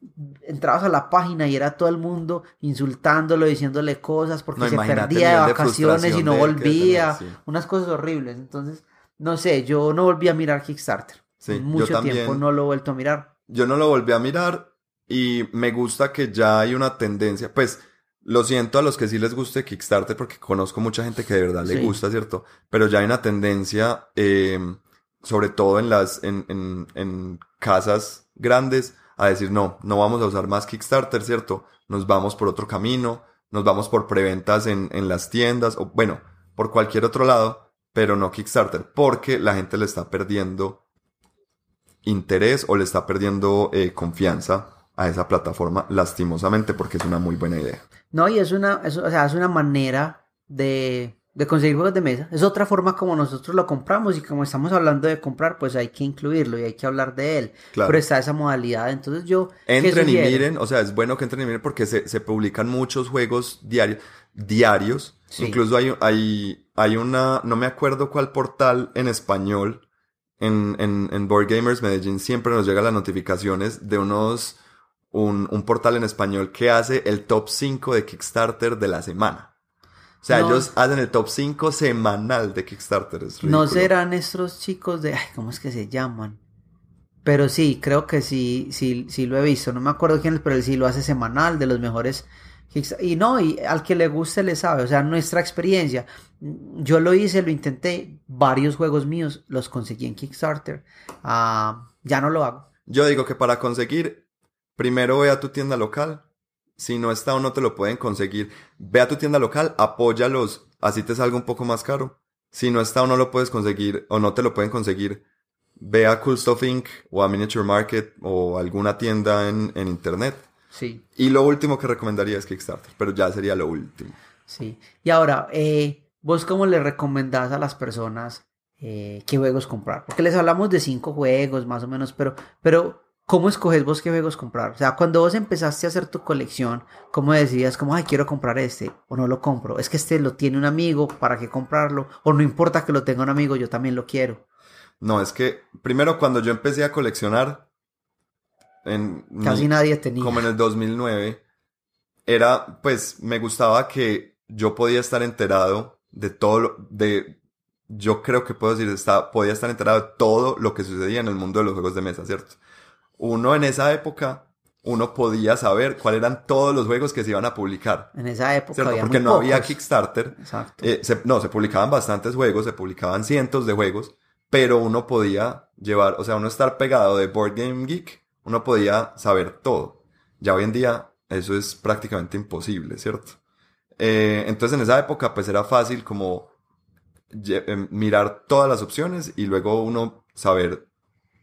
entrabas a la página y era todo el mundo insultándolo, diciéndole cosas, porque No, se perdía de vacaciones y no volvía, tener, sí. unas cosas horribles. Entonces, no sé, yo no volví a mirar Kickstarter. Sí, yo Mucho también. tiempo no lo he vuelto a mirar. Yo no lo volví a mirar y me gusta que ya hay una tendencia, pues lo siento a los que sí les guste Kickstarter porque conozco mucha gente que de verdad le Sí. gusta, ¿cierto? Pero ya hay una tendencia, eh, sobre todo en las, en, en, en casas grandes, a decir no, no vamos a usar más Kickstarter, ¿cierto? Nos vamos por otro camino, nos vamos por preventas en, en las tiendas, o bueno, por cualquier otro lado, pero no Kickstarter, porque la gente le está perdiendo interés o le está perdiendo eh, confianza a esa plataforma, lastimosamente, porque es una muy buena idea. No, y es una, es, o sea, es una manera de, de conseguir juegos de mesa. Es otra forma como nosotros lo compramos y como estamos hablando de comprar, pues hay que incluirlo y hay que hablar de él. Claro. Pero está esa modalidad. Entonces yo... ¿qué Entren y miren, o sea, es bueno que entren y miren porque se, se publican muchos juegos diarios, diarios. Sí. Incluso hay, hay, hay una, no me acuerdo cuál portal en español, en, en, en Board Gamers Medellín siempre nos llegan las notificaciones de unos, un, un portal en español que hace el top 5 de Kickstarter de la semana. O sea, No. ellos hacen el top 5 semanal de Kickstarter. Es No serán estos chicos de... Ay, ¿cómo es que se llaman? Pero sí, creo que sí, sí, sí lo he visto. No me acuerdo quién es, pero él sí lo hace semanal, de los mejores. Kicksta- Y no, y al que le guste le sabe. O sea, nuestra experiencia. Yo lo hice, lo intenté. Varios juegos míos los conseguí en Kickstarter. Ah, ya no lo hago. Yo digo que para conseguir, primero ve a tu tienda local. Si no está o no te lo pueden conseguir, ve a tu tienda local, apóyalos, así te salga un poco más caro. Si no está o no lo puedes conseguir o no te lo pueden conseguir, ve a Cool Stuff Inc. o a Miniature Market o alguna tienda en, en internet. Sí, Y lo último que recomendaría es Kickstarter, pero ya sería lo último. sí. Y ahora, eh, ¿vos cómo le recomendás a las personas eh, qué juegos comprar? Porque les hablamos de cinco juegos más o menos, pero, pero ¿cómo escoges vos qué juegos comprar? O sea, cuando vos empezaste a hacer tu colección, ¿cómo decías como, ay, quiero comprar este o no lo compro? Es que este lo tiene un amigo, ¿para qué comprarlo? O no importa que lo tenga un amigo, yo también lo quiero. No, es que primero cuando yo empecé a coleccionar, en Casi mi- nadie tenía. como en el 2009, era, pues, me gustaba que yo podía estar enterado de todo lo, de, yo creo que puedo decir, está, podía estar enterado de todo lo que sucedía en el mundo de los juegos de mesa, ¿cierto? Uno en esa época, uno podía saber cuáles eran todos los juegos que se iban a publicar, En esa época ¿cierto? había Porque muy no había. Kickstarter, Exacto. eh, se- no, se publicaban bastantes juegos, se publicaban cientos de juegos, pero uno podía llevar, o sea, uno estar pegado de Board Game Geek, uno podía saber todo. Ya hoy en día eso es prácticamente imposible, ¿cierto? Eh, entonces en esa época pues era fácil como eh, mirar todas las opciones y luego uno saber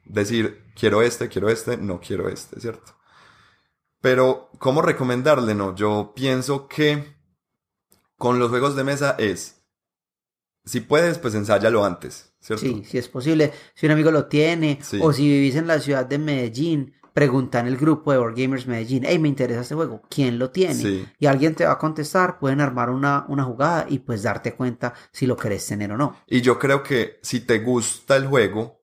decir, quiero este, quiero este, no quiero este, ¿cierto? Pero, ¿cómo recomendarle? No, yo pienso que con los juegos de mesa es, si puedes, pues ensáyalo antes, ¿cierto? Sí, si es posible, si un amigo lo tiene, Sí. o si vivís en la ciudad de Medellín, pregunta en el grupo de Wargamers Medellín, hey, me interesa este juego, ¿quién lo tiene? Sí. Y alguien te va a contestar, pueden armar una, una jugada y pues darte cuenta si lo querés tener o no. Y yo creo que si te gusta el juego,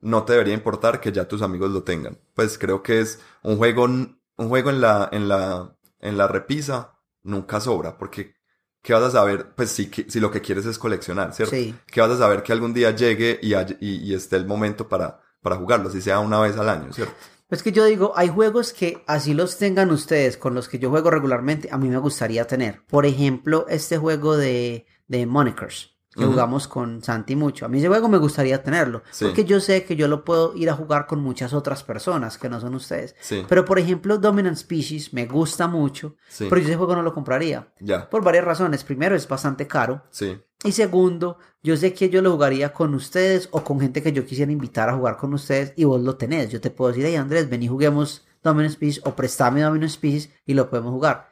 no te debería importar que ya tus amigos lo tengan. Pues creo que es un juego, un juego en la, en la, en la repisa nunca sobra, porque ¿qué vas a saber? Pues si, si lo que quieres es coleccionar, ¿cierto? Sí. ¿Qué vas a saber que algún día llegue y, hay- y, y esté el momento para, para jugarlo, si sea una vez al año, ¿cierto? Es que yo digo, hay juegos que así los tengan ustedes con los que yo juego regularmente, a mí me gustaría tener. Por ejemplo, este juego de, de Monikers, que jugamos con Santi mucho. A mí ese juego me gustaría tenerlo, Sí. porque yo sé que yo lo puedo ir a jugar con muchas otras personas que no son ustedes. Sí, Pero por ejemplo, Dominant Species me gusta mucho, sí, pero yo ese juego no lo compraría. ya, Por varias razones. Primero, es bastante caro. sí, Y segundo, yo sé que yo lo jugaría con ustedes o con gente que yo quisiera invitar a jugar con ustedes y vos lo tenés. Yo te puedo decir, hey Andrés, ven y juguemos Domino Species o prestame Domino Species y lo podemos jugar.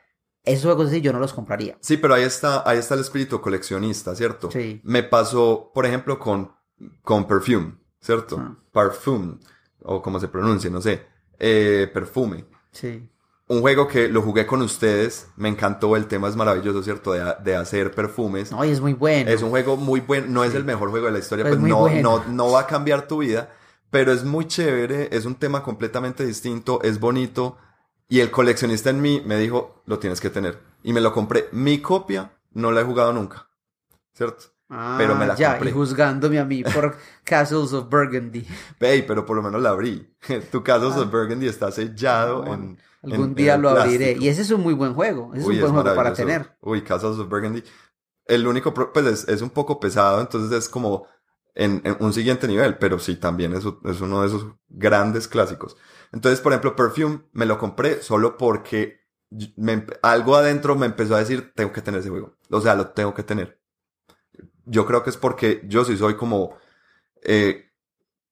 Esos juegos así yo no los compraría. Sí, pero ahí está, ahí está el espíritu coleccionista, ¿cierto? Sí. Me pasó, por ejemplo, con, con Perfume, ¿cierto? Ah. Parfum, o como se pronuncia, no sé. Eh, perfume. Sí. Un juego que lo jugué con ustedes, me encantó, el tema es maravilloso, ¿cierto? De, de hacer perfumes. No, y es muy bueno. Es un juego muy bueno, no es el mejor juego de la historia, Pero pues no, bueno. no, no va a cambiar tu vida, pero es muy chévere, es un tema completamente distinto, es bonito, y el coleccionista en mí me dijo, lo tienes que tener, y me lo compré. Mi copia no la he jugado nunca, ¿cierto? Ah, pero me la ya, compré. y juzgándome a mí por Castles of Burgundy. Ey, pero por lo menos la abrí. Tu caso Ah. of Burgundy está sellado Ah, en... Algún en- día en lo abriré. plástico. Y ese es un muy buen juego. Ese es Uy, un buen juego para tener. Uy, Castles of Burgundy. El único, pues es, es un poco pesado, entonces es como en, en un siguiente nivel, pero sí, también es, es uno de esos grandes clásicos. Entonces, por ejemplo, Perfume me lo compré solo porque me algo adentro me empezó a decir, tengo que tener ese juego. O sea, lo tengo que tener. Yo creo que es porque yo sí soy como, eh,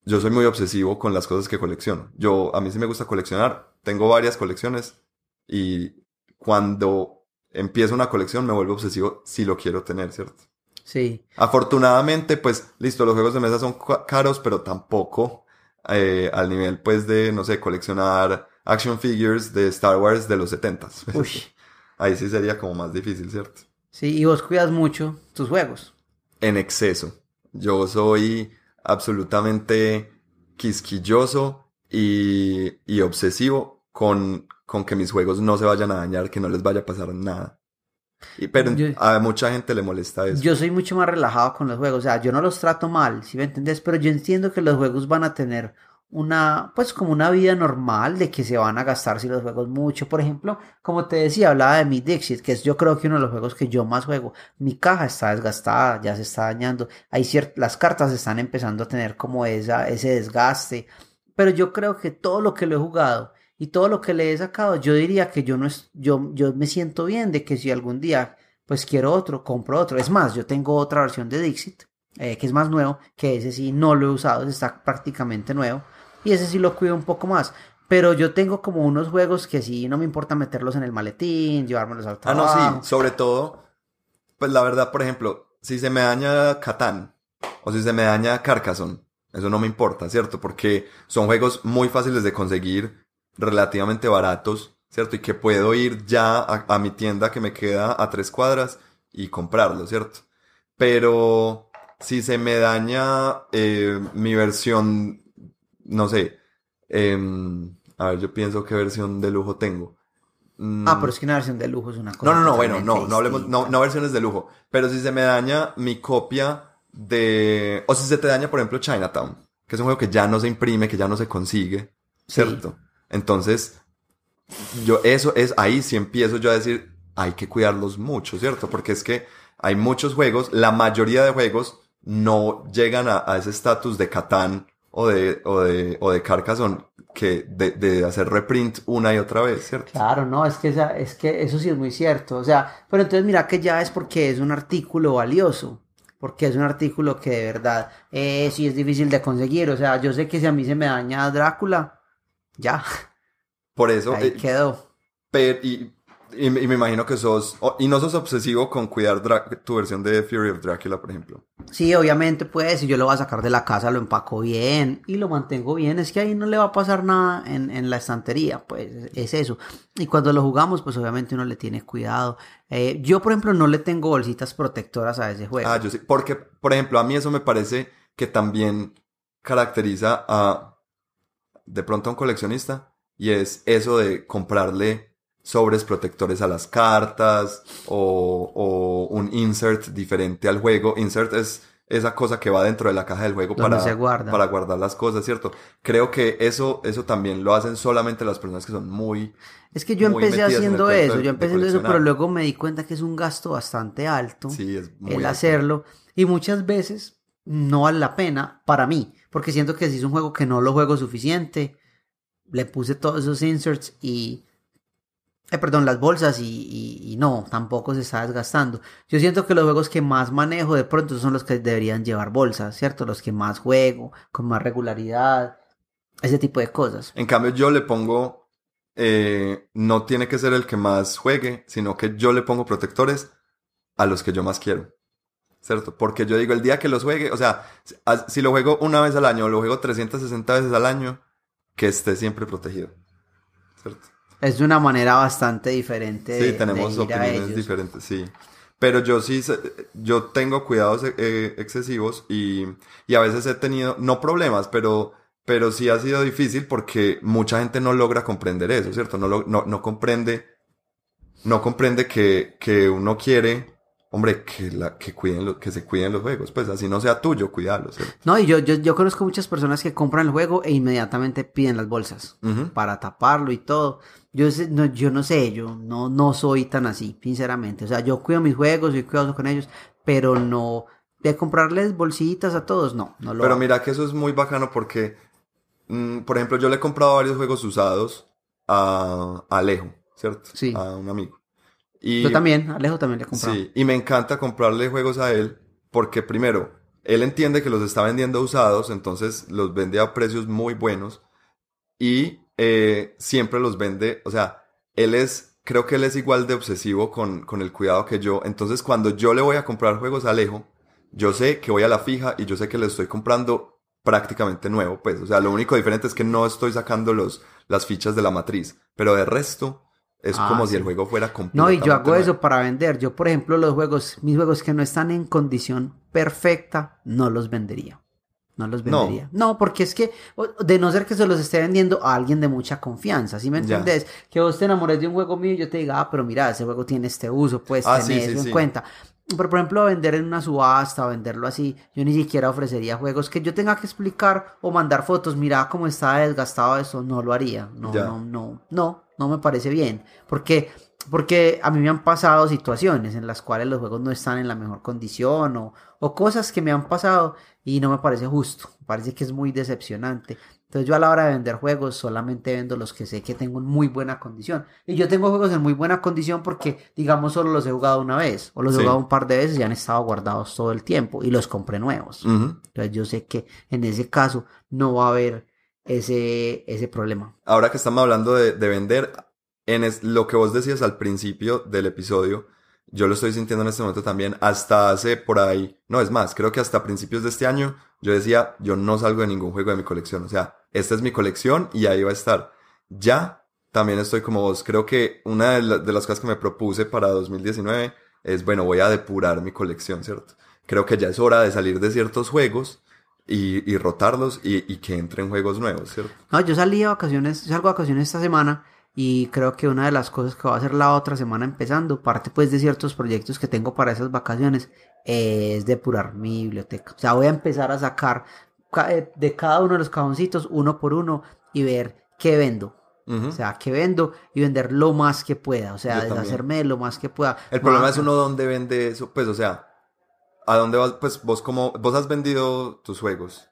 yo soy muy obsesivo con las cosas que colecciono. Yo, a mí sí me gusta coleccionar. Tengo varias colecciones y cuando empiezo una colección me vuelvo obsesivo si lo quiero tener, ¿cierto? Sí. Afortunadamente, pues, listo, los juegos de mesa son ca- caros, pero tampoco eh, al nivel, pues, de, no sé, coleccionar action figures de Star Wars de los 70s. Uy. Ahí sí sería como más difícil, ¿cierto? Sí, y vos cuidas mucho tus juegos. En exceso. Yo soy absolutamente quisquilloso y, y obsesivo con, con que mis juegos no se vayan a dañar, que no les vaya a pasar nada. Y, pero Yo- a mucha gente le molesta eso. Yo soy mucho más relajado con los juegos, o sea, yo no los trato mal, si me entendés? Pero yo entiendo que los juegos van a tener una, pues como una vida normal de que se van a gastar si los juegos mucho. Por ejemplo, como te decía, hablaba de mi Dixit, que es yo creo que uno de los juegos que yo más juego. Mi caja está desgastada, ya se está dañando. Hay cier- las cartas están empezando a tener como esa, ese desgaste. Pero yo creo que todo lo que lo he jugado y todo lo que le he sacado, yo diría que yo no es, yo, yo me siento bien de que si algún día pues quiero otro, compro otro. Es más, yo tengo otra versión de Dixit, eh, que es más nuevo, que ese sí no lo he usado, ese está prácticamente nuevo. Y ese sí lo cuido un poco más. Pero yo tengo como unos juegos que sí no me importa meterlos en el maletín, llevármelos al Ah, no, trabajo. sí, sobre todo, pues la verdad, por ejemplo, si se me daña Catán o si se me daña Carcassonne, eso no me importa, ¿cierto? Porque son juegos muy fáciles de conseguir, relativamente baratos, ¿cierto? Y que puedo ir ya a, a mi tienda que me queda a tres cuadras y comprarlo, ¿cierto? Pero si se me daña eh, mi versión, no sé, em, a ver, yo pienso qué versión de lujo tengo. Mm, Ah, pero es que una versión de lujo es una cosa. no, no, no, bueno, no, no hablemos, no, no versiones de lujo. Pero si se me daña mi copia de, o si se te daña, por ejemplo, Chinatown, que es un juego que ya no se imprime, que ya no se consigue, Sí. Entonces, yo, eso es, ahí sí empiezo yo a decir, hay que cuidarlos mucho, ¿cierto? Porque es que hay muchos juegos, la mayoría de juegos no llegan a, a ese estatus de Catán o de, o de, o de Carcassonne que de, de hacer reprint una y otra vez, ¿cierto? Claro, no, es que, esa- es que eso sí es muy cierto. O sea, pero entonces mira que ya es porque es un artículo valioso. Porque es un artículo que de verdad eh, sí es difícil de conseguir. O sea, yo sé que si a mí se me daña Drácula, ya, Por eso, ahí eh, quedó. Pero, y Y, me- y me imagino que sos, y no sos obsesivo con cuidar Dra- tu versión de Fury of Dracula, por ejemplo. Sí, obviamente, pues, si yo lo voy a sacar de la casa, lo empaco bien y lo mantengo bien, es que ahí no le va a pasar nada en, en la estantería, pues, es eso. Y cuando lo jugamos, pues, obviamente uno le tiene cuidado. Eh, yo, por ejemplo, no le tengo bolsitas protectoras a ese juego. Ah, yo sí. Porque, por ejemplo, a mí eso me parece que también caracteriza a, de pronto a un coleccionista, y es eso de comprarle sobres protectores a las cartas o, o un insert diferente al juego. Insert es esa cosa que va dentro de la caja del juego Donde para, se guarda. para guardar las cosas, ¿cierto? Creo que eso, eso también lo hacen solamente las personas que son muy... Es que yo empecé haciendo eso, de- yo empecé haciendo eso, pero luego me di cuenta que es un gasto bastante alto Sí, es muy... el alto. hacerlo y muchas veces no vale la pena para mí, porque siento que si es un juego que no lo juego suficiente, le puse todos esos inserts y... eh, perdón, las bolsas y, y- no, tampoco se está desgastando. Yo siento que los juegos que más manejo de pronto son los que deberían llevar bolsas, ¿cierto? Los que más juego, con más regularidad, ese tipo de cosas. En cambio, yo le pongo, eh, no tiene que ser el que más juegue, sino que yo le pongo protectores a los que yo más quiero. ¿Cierto? Porque yo digo, el día que los juegue, o sea, si- a- lo juego una vez al año o lo juego 360 veces al año, que esté siempre protegido. ¿Cierto? Es de una manera bastante diferente de, Sí, tenemos de ir a opiniones ellos. diferentes, sí. Pero yo sí, yo tengo cuidados eh, excesivos y, y a veces he tenido, no problemas, pero, pero sí ha sido difícil porque mucha gente no logra comprender eso, ¿cierto? No, lo- no, no comprende, no comprende que, que uno quiere, hombre, que, la, que, cuiden lo- que se cuiden los juegos, pues así no sea tuyo, cuidarlos. No, y yo, yo, yo conozco muchas personas que compran el juego e inmediatamente piden las bolsas para taparlo y todo. Yo, no, yo no sé, yo no, no soy tan así, sinceramente. O sea, yo cuido mis juegos, soy cuidadoso con ellos, pero no de comprarles bolsitas a todos, no, no lo Pero hago. mira que eso es muy bacano porque, mm, por ejemplo, yo le he comprado varios juegos usados a, a Alejo, ¿cierto? Sí. A un amigo. Y, Yo también, Alejo también le he comprado. Sí, y me encanta comprarle juegos a él porque primero, él entiende que los está vendiendo usados, entonces los vende a precios muy buenos y eh, siempre los vende, o sea, él es, creo que él es igual de obsesivo con, con el cuidado que yo, entonces cuando yo le voy a comprar juegos a Alejo, yo sé que voy a la fija y yo sé que le estoy comprando prácticamente nuevo, pues, o sea, lo único diferente es que no estoy sacando los, las fichas de la matriz, pero de resto es Ah, como sí. si el juego fuera completo. No, y yo hago eso para vender. Yo, por ejemplo, los juegos, mis juegos que no están en condición perfecta, no los vendería. No los vendería. No, porque es que, de no ser que se los esté vendiendo a alguien de mucha confianza, ¿sí me Ya. entendés? Que vos te enamores de un juego mío y yo te diga, ah, pero mira, ese juego tiene este uso, pues Ah, sí, sí, eso en cuenta. Pero, por ejemplo, vender en una subasta o venderlo así, yo ni siquiera ofrecería juegos que yo tenga que explicar o mandar fotos, mira cómo está desgastado eso, no lo haría. No, Ya. no, no, no, no me parece bien. Porque, porque a mí me han pasado situaciones en las cuales los juegos no están en la mejor condición o, o cosas que me han pasado y no me parece justo. Me parece que es muy decepcionante. Entonces yo a la hora de vender juegos solamente vendo los que sé que tengo en muy buena condición. Y yo tengo juegos en muy buena condición porque, digamos, solo los he jugado una vez o los he jugado un par de veces y han estado guardados todo el tiempo y los compré nuevos. Entonces yo sé que en ese caso no va a haber ese, ese problema. Ahora que estamos hablando de, de vender, en es- lo que vos decías al principio del episodio, yo lo estoy sintiendo en este momento también, hasta hace por ahí, no es más, creo que hasta principios de este año, yo decía, yo no salgo de ningún juego de mi colección, o sea, esta es mi colección y ahí va a estar. Ya, también estoy como vos, creo que una de, la- de las cosas que me propuse para 2019 es, bueno, voy a depurar mi colección, ¿cierto? Creo que ya es hora de salir de ciertos juegos y, y rotarlos y, y que entren juegos nuevos, ¿cierto? No, yo salí de vacaciones, yo salgo de vacaciones esta semana y creo que una de las cosas que voy a hacer la otra semana empezando, parte pues de ciertos proyectos que tengo para esas vacaciones, es depurar mi biblioteca. O sea, voy a empezar a sacar ca- eh, de cada uno de los cajoncitos uno por uno y ver qué vendo. O sea, qué vendo y vender lo más que pueda. O sea, deshacerme de lo más que pueda. El problema Ma- es uno dónde vende eso, pues, o sea, ¿a dónde vas? Pues vos como, vos has vendido tus juegos,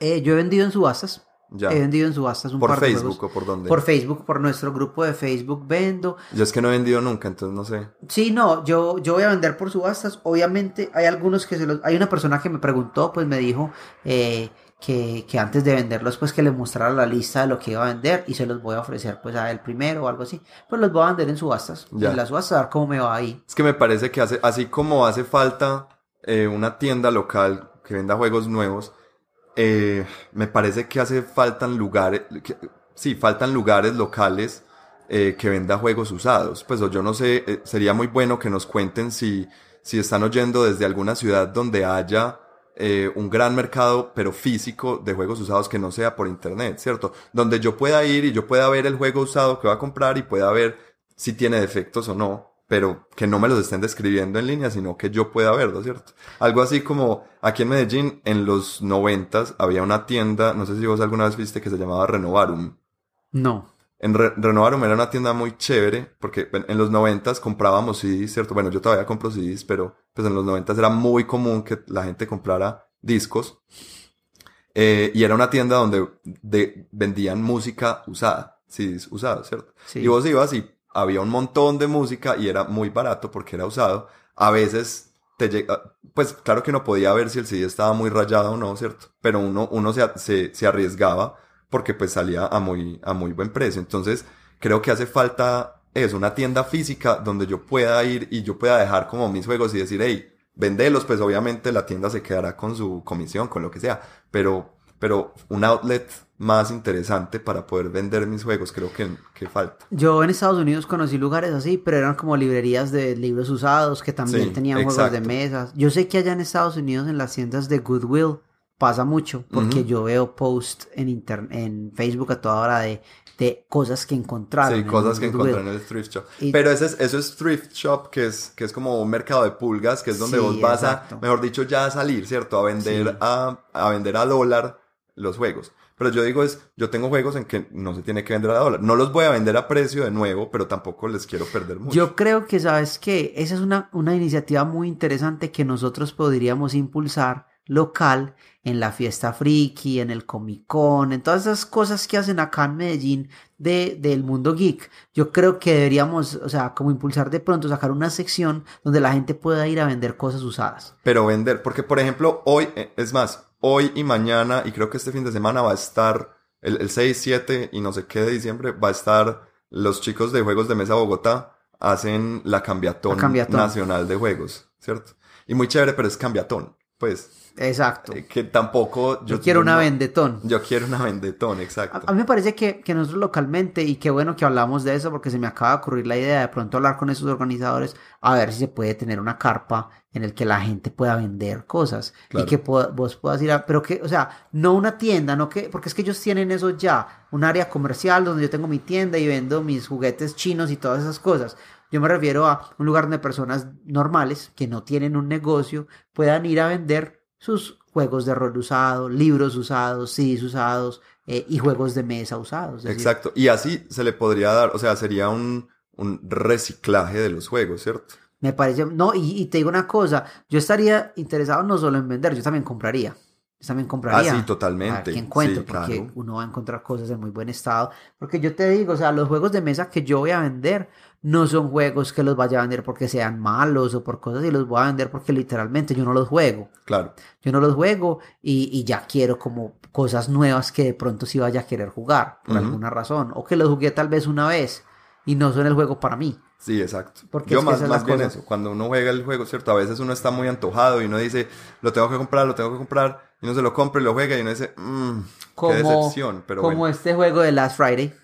Eh, yo he vendido en subastas. ya, He vendido en subastas un por par de Facebook juegos. o por dónde. Por Facebook, por nuestro grupo de Facebook vendo. Yo es que no he vendido nunca, entonces no sé. Sí, no, yo, yo voy a vender por subastas. Obviamente hay algunos que se los... Hay una persona que me preguntó, pues me dijo eh, que, que antes de venderlos, pues que le mostrara la lista de lo que iba a vender y se los voy a ofrecer pues a él primero o algo así. Pues los voy a vender en subastas. Ya. En las subastas a ver cómo me va ahí. Es que me parece que hace, así como hace falta eh, una tienda local que venda juegos nuevos, eh, me parece que hace faltan lugares, sí, faltan lugares locales eh, que venda juegos usados. Pues yo no sé, sería muy bueno que nos cuenten si, si están oyendo desde alguna ciudad donde haya un gran mercado, pero físico, de juegos usados que no sea por internet, ¿cierto? Donde yo pueda ir y yo pueda ver el juego usado que va a comprar y pueda ver si tiene defectos o no, pero que no me los estén describiendo en línea, sino que yo pueda verlo, ¿cierto? Algo así como aquí en Medellín, en los noventas, había una tienda, no sé si vos alguna vez viste, que se llamaba Renovarum. No. En Re- Renovarum era una tienda muy chévere, porque en los noventas comprábamos CDs, ¿cierto? Bueno, yo todavía compro CDs, pero pues en los noventas era muy común que la gente comprara discos. Eh, y era una tienda donde de- vendían música usada, CDs usados, ¿cierto? Sí. Y vos ibas y había un montón de música y era muy barato porque era usado. A veces te llega, pues claro que uno podía ver si el CD estaba muy rayado o no, ¿cierto? Pero uno, uno se, se, se arriesgaba porque pues salía a muy, a muy buen precio. Entonces creo que hace falta eso, una tienda física donde yo pueda ir y yo pueda dejar como mis juegos y decir, hey, vendelos, pues obviamente la tienda se quedará con su comisión, con lo que sea, pero, pero un outlet más interesante para poder vender mis juegos creo que, que falta. Yo en Estados Unidos conocí lugares así, pero eran como librerías de libros usados que también Sí, tenían juegos de mesas. Yo sé que allá en Estados Unidos en las tiendas de Goodwill pasa mucho, porque yo veo posts en inter- en Facebook a toda hora de, de cosas que encontraron. Sí, en cosas que encontré en el thrift shop. Y- Pero ese es, eso es thrift shop, que es, que es como un mercado de pulgas, que es donde Sí, vos vas exacto. a, mejor dicho, ya a salir, ¿cierto? A vender Sí. a, a vender a dólar los juegos. Pero yo digo es, yo tengo juegos en que no se tiene que vender a dólar. No los voy a vender a precio de nuevo, pero tampoco les quiero perder mucho. Yo creo que, ¿sabes qué? Esa es una, una iniciativa muy interesante que nosotros podríamos impulsar local en la fiesta friki, en el Comic Con, en todas esas cosas que hacen acá en Medellín de, del mundo geek. Yo creo que deberíamos, o sea, como impulsar de pronto, sacar una sección donde la gente pueda ir a vender cosas usadas. Pero vender, porque por ejemplo, hoy, eh, es más, hoy y mañana, y creo que este fin de semana va a estar, el, el 6, 7 y no sé qué de diciembre, va a estar los chicos de Juegos de Mesa Bogotá, hacen la cambiatón, La cambiatón. nacional de juegos, ¿cierto? Y muy chévere, pero es cambiatón, pues, Exacto. eh, que tampoco... Yo, quiero una vendetón. Yo quiero una vendetón, A, exacto. a mí me parece que, que nosotros localmente, y qué bueno que hablamos de eso, porque se me acaba de ocurrir la idea de pronto hablar con esos organizadores, a ver si se puede tener una carpa en el que la gente pueda vender cosas Claro. y que pueda- vos puedas ir a, pero que, o sea, no una tienda, no que, porque es que ellos tienen eso ya, un área comercial donde yo tengo mi tienda y vendo mis juguetes chinos y todas esas cosas. Yo me refiero a un lugar donde personas normales que no tienen un negocio puedan ir a vender sus juegos de rol usados, libros usados, CDs usados eh, y juegos de mesa usados. Decir, Exacto. Y así se le podría dar, o sea, sería un, un reciclaje de los juegos, ¿cierto? Me parece, no, y, y te digo una cosa, yo estaría interesado no solo en vender, yo también compraría. Yo también compraría. Ah, sí, totalmente. Qué encuentro, Sí, porque claro. uno va a encontrar cosas en muy buen estado. Porque yo te digo, o sea, los juegos de mesa que yo voy a vender no son juegos que los vaya a vender porque sean malos o por cosas y los voy a vender porque literalmente yo no los juego. Claro. Yo no los juego y, y ya quiero como cosas nuevas que de pronto sí vaya a querer jugar por Ujú. alguna razón. O que los jugué tal vez una vez y no son el juego para mí. Sí, exacto. Porque Yo más, más bien cosa. eso, cuando uno juega el juego, ¿cierto? A veces uno está muy antojado y uno dice, lo tengo que comprar, lo tengo que comprar, y uno se lo compra y lo juega y uno dice, mmm, qué como, decepción, pero como bueno. este juego de Last Friday.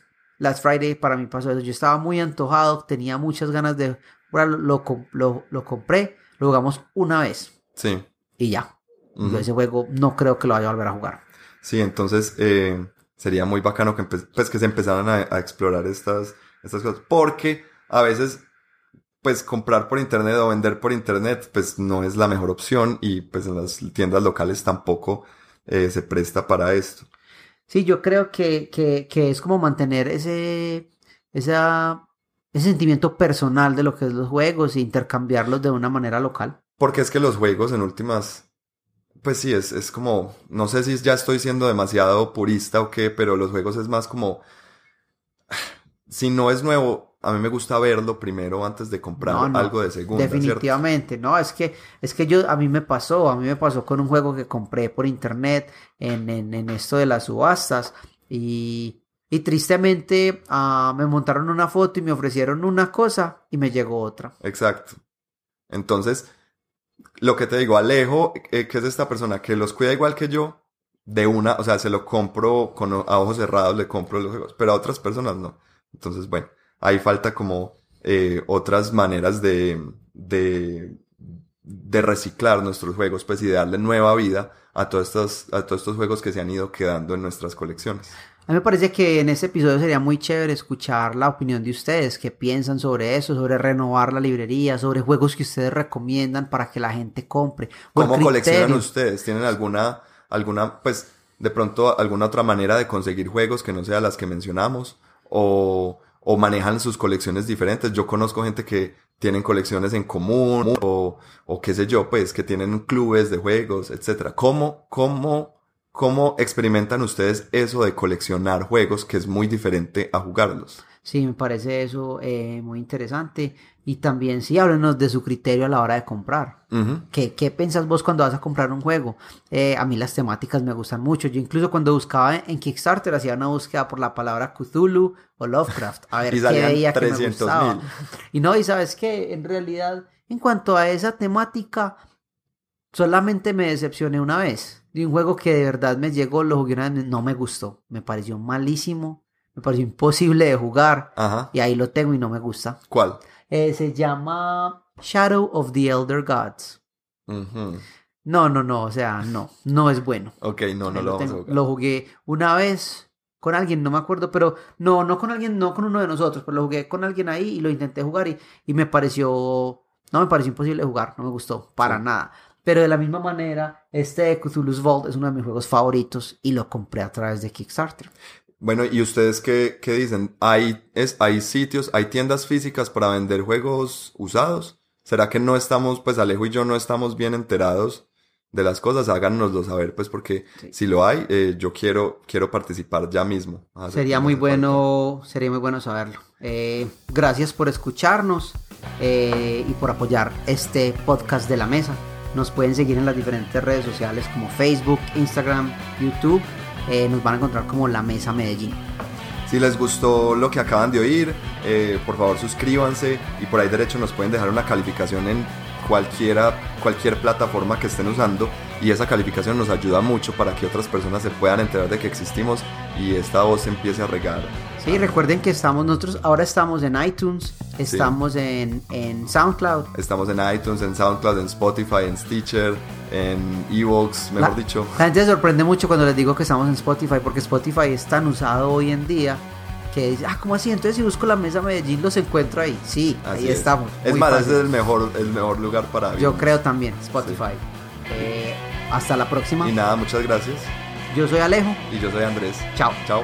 Last Friday para mí pasó eso. Yo estaba muy antojado, tenía muchas ganas de jugarlo, lo, lo, lo compré, lo jugamos una vez Sí, y ya. Ujú. ese juego no creo que lo vaya a volver a jugar. sí, entonces eh, sería muy bacano que, pues, que se empezaran a, a explorar estas, estas cosas, porque a veces, pues comprar por internet o vender por internet, pues no es la mejor opción y pues en las tiendas locales tampoco eh, se presta para esto. Sí, yo creo que, que, es como mantener ese, ese sentimiento personal de lo que es los juegos e intercambiarlos de una manera local. Porque es que los juegos en últimas, pues sí, es, es como, no sé si ya estoy siendo demasiado purista o qué, pero los juegos es más como, si no es nuevo, a mí me gusta verlo primero antes de comprar No, no, algo de segunda. ¿cierto? Definitivamente, no, es que, es que yo, a mí me pasó, a mí me pasó con un juego que compré por internet en, en, en esto de las subastas y, y tristemente ah, me montaron una foto y me ofrecieron una cosa y me llegó otra. Exacto. Entonces, lo que te digo, Alejo, eh, que es esta persona que los cuida igual que yo, de una, o sea, se lo compro con, a ojos cerrados, le compro los juegos, pero a otras personas no. Entonces, bueno, ahí falta como eh, otras maneras de, de, de reciclar nuestros juegos, pues, y de darle nueva vida a todos estos, a todos estos juegos que se han ido quedando en nuestras colecciones. A mí me parece que en este episodio sería muy chévere escuchar la opinión de ustedes, qué piensan sobre eso, sobre renovar la librería, sobre juegos que ustedes recomiendan para que la gente compre. ¿Cómo coleccionan ustedes? ¿Tienen alguna, alguna, pues, de pronto alguna otra manera de conseguir juegos que no sea las que mencionamos? ¿O, o manejan sus colecciones diferentes? Yo conozco gente que tienen colecciones en común o, o qué sé yo, pues, que tienen clubes de juegos, etcétera. ¿Cómo, cómo, cómo experimentan ustedes eso de coleccionar juegos que es muy diferente a jugarlos? Sí, me parece eso eh, muy interesante. Y también sí, háblenos de su criterio a la hora de comprar. Ujú. ¿Qué, qué piensas vos cuando vas a comprar un juego? Eh, a mí las temáticas me gustan mucho. Yo incluso cuando buscaba en Kickstarter hacía una búsqueda por la palabra Cthulhu o Lovecraft. A ver qué veía que me 300.000. gustaba. Y no, y sabes que en realidad, en cuanto a esa temática, solamente me decepcioné una vez. De un juego que de verdad me llegó, lo jugué una vez, no me gustó. Me pareció malísimo. Me pareció imposible de jugar. Ajá. Y ahí lo tengo y no me gusta. ¿Cuál? Eh, se llama Shadow of the Elder Gods. No, no, no, o sea, no, no es bueno. Ok, no, no lo vamos a jugar. Lo jugué una vez con alguien, no me acuerdo, pero no, no con alguien, no con uno de nosotros, pero lo jugué con alguien ahí y lo intenté jugar y, y me pareció, no me pareció imposible jugar, no me gustó para Sí. nada. Pero de la misma manera, este Cthulhu's Vault es uno de mis juegos favoritos y lo compré a través de Kickstarter. Bueno, ¿y ustedes qué, qué dicen? ¿Hay, es, ¿Hay sitios, hay tiendas físicas para vender juegos usados? ¿Será que no estamos, pues Alejo y yo no estamos bien enterados de las cosas? Háganoslo saber, pues porque Sí. si lo hay, eh, yo quiero, quiero participar ya mismo. Sería muy bueno, sería muy bueno saberlo. Eh, gracias por escucharnos eh, y por apoyar este podcast de la mesa. Nos pueden seguir en las diferentes redes sociales como Facebook, Instagram, YouTube. Eh, nos van a encontrar como La Mesa Medellín. Si les gustó lo que acaban de oír, eh, por favor suscríbanse y por ahí derecho nos pueden dejar una calificación en cualquiera, cualquier plataforma que estén usando y esa calificación nos ayuda mucho para que otras personas se puedan enterar de que existimos y esta voz se empiece a regar. Sí, recuerden que estamos nosotros, ahora estamos en iTunes, estamos en, en SoundCloud. Estamos en iTunes, en SoundCloud, en Spotify, en Stitcher, en Evox, mejor La- dicho. La gente se sorprende mucho cuando les digo que estamos en Spotify porque Spotify es tan usado hoy en día que dice, ah, ¿cómo así? Entonces si busco la mesa Medellín los encuentro ahí. Sí, Así ahí es. estamos. Es más, fácil. ese es el mejor, el mejor lugar para Yo vivir. creo también, Spotify. Eh, hasta la próxima. Y nada, muchas gracias. Yo soy Alejo. Y yo soy Andrés. Chao. Chao.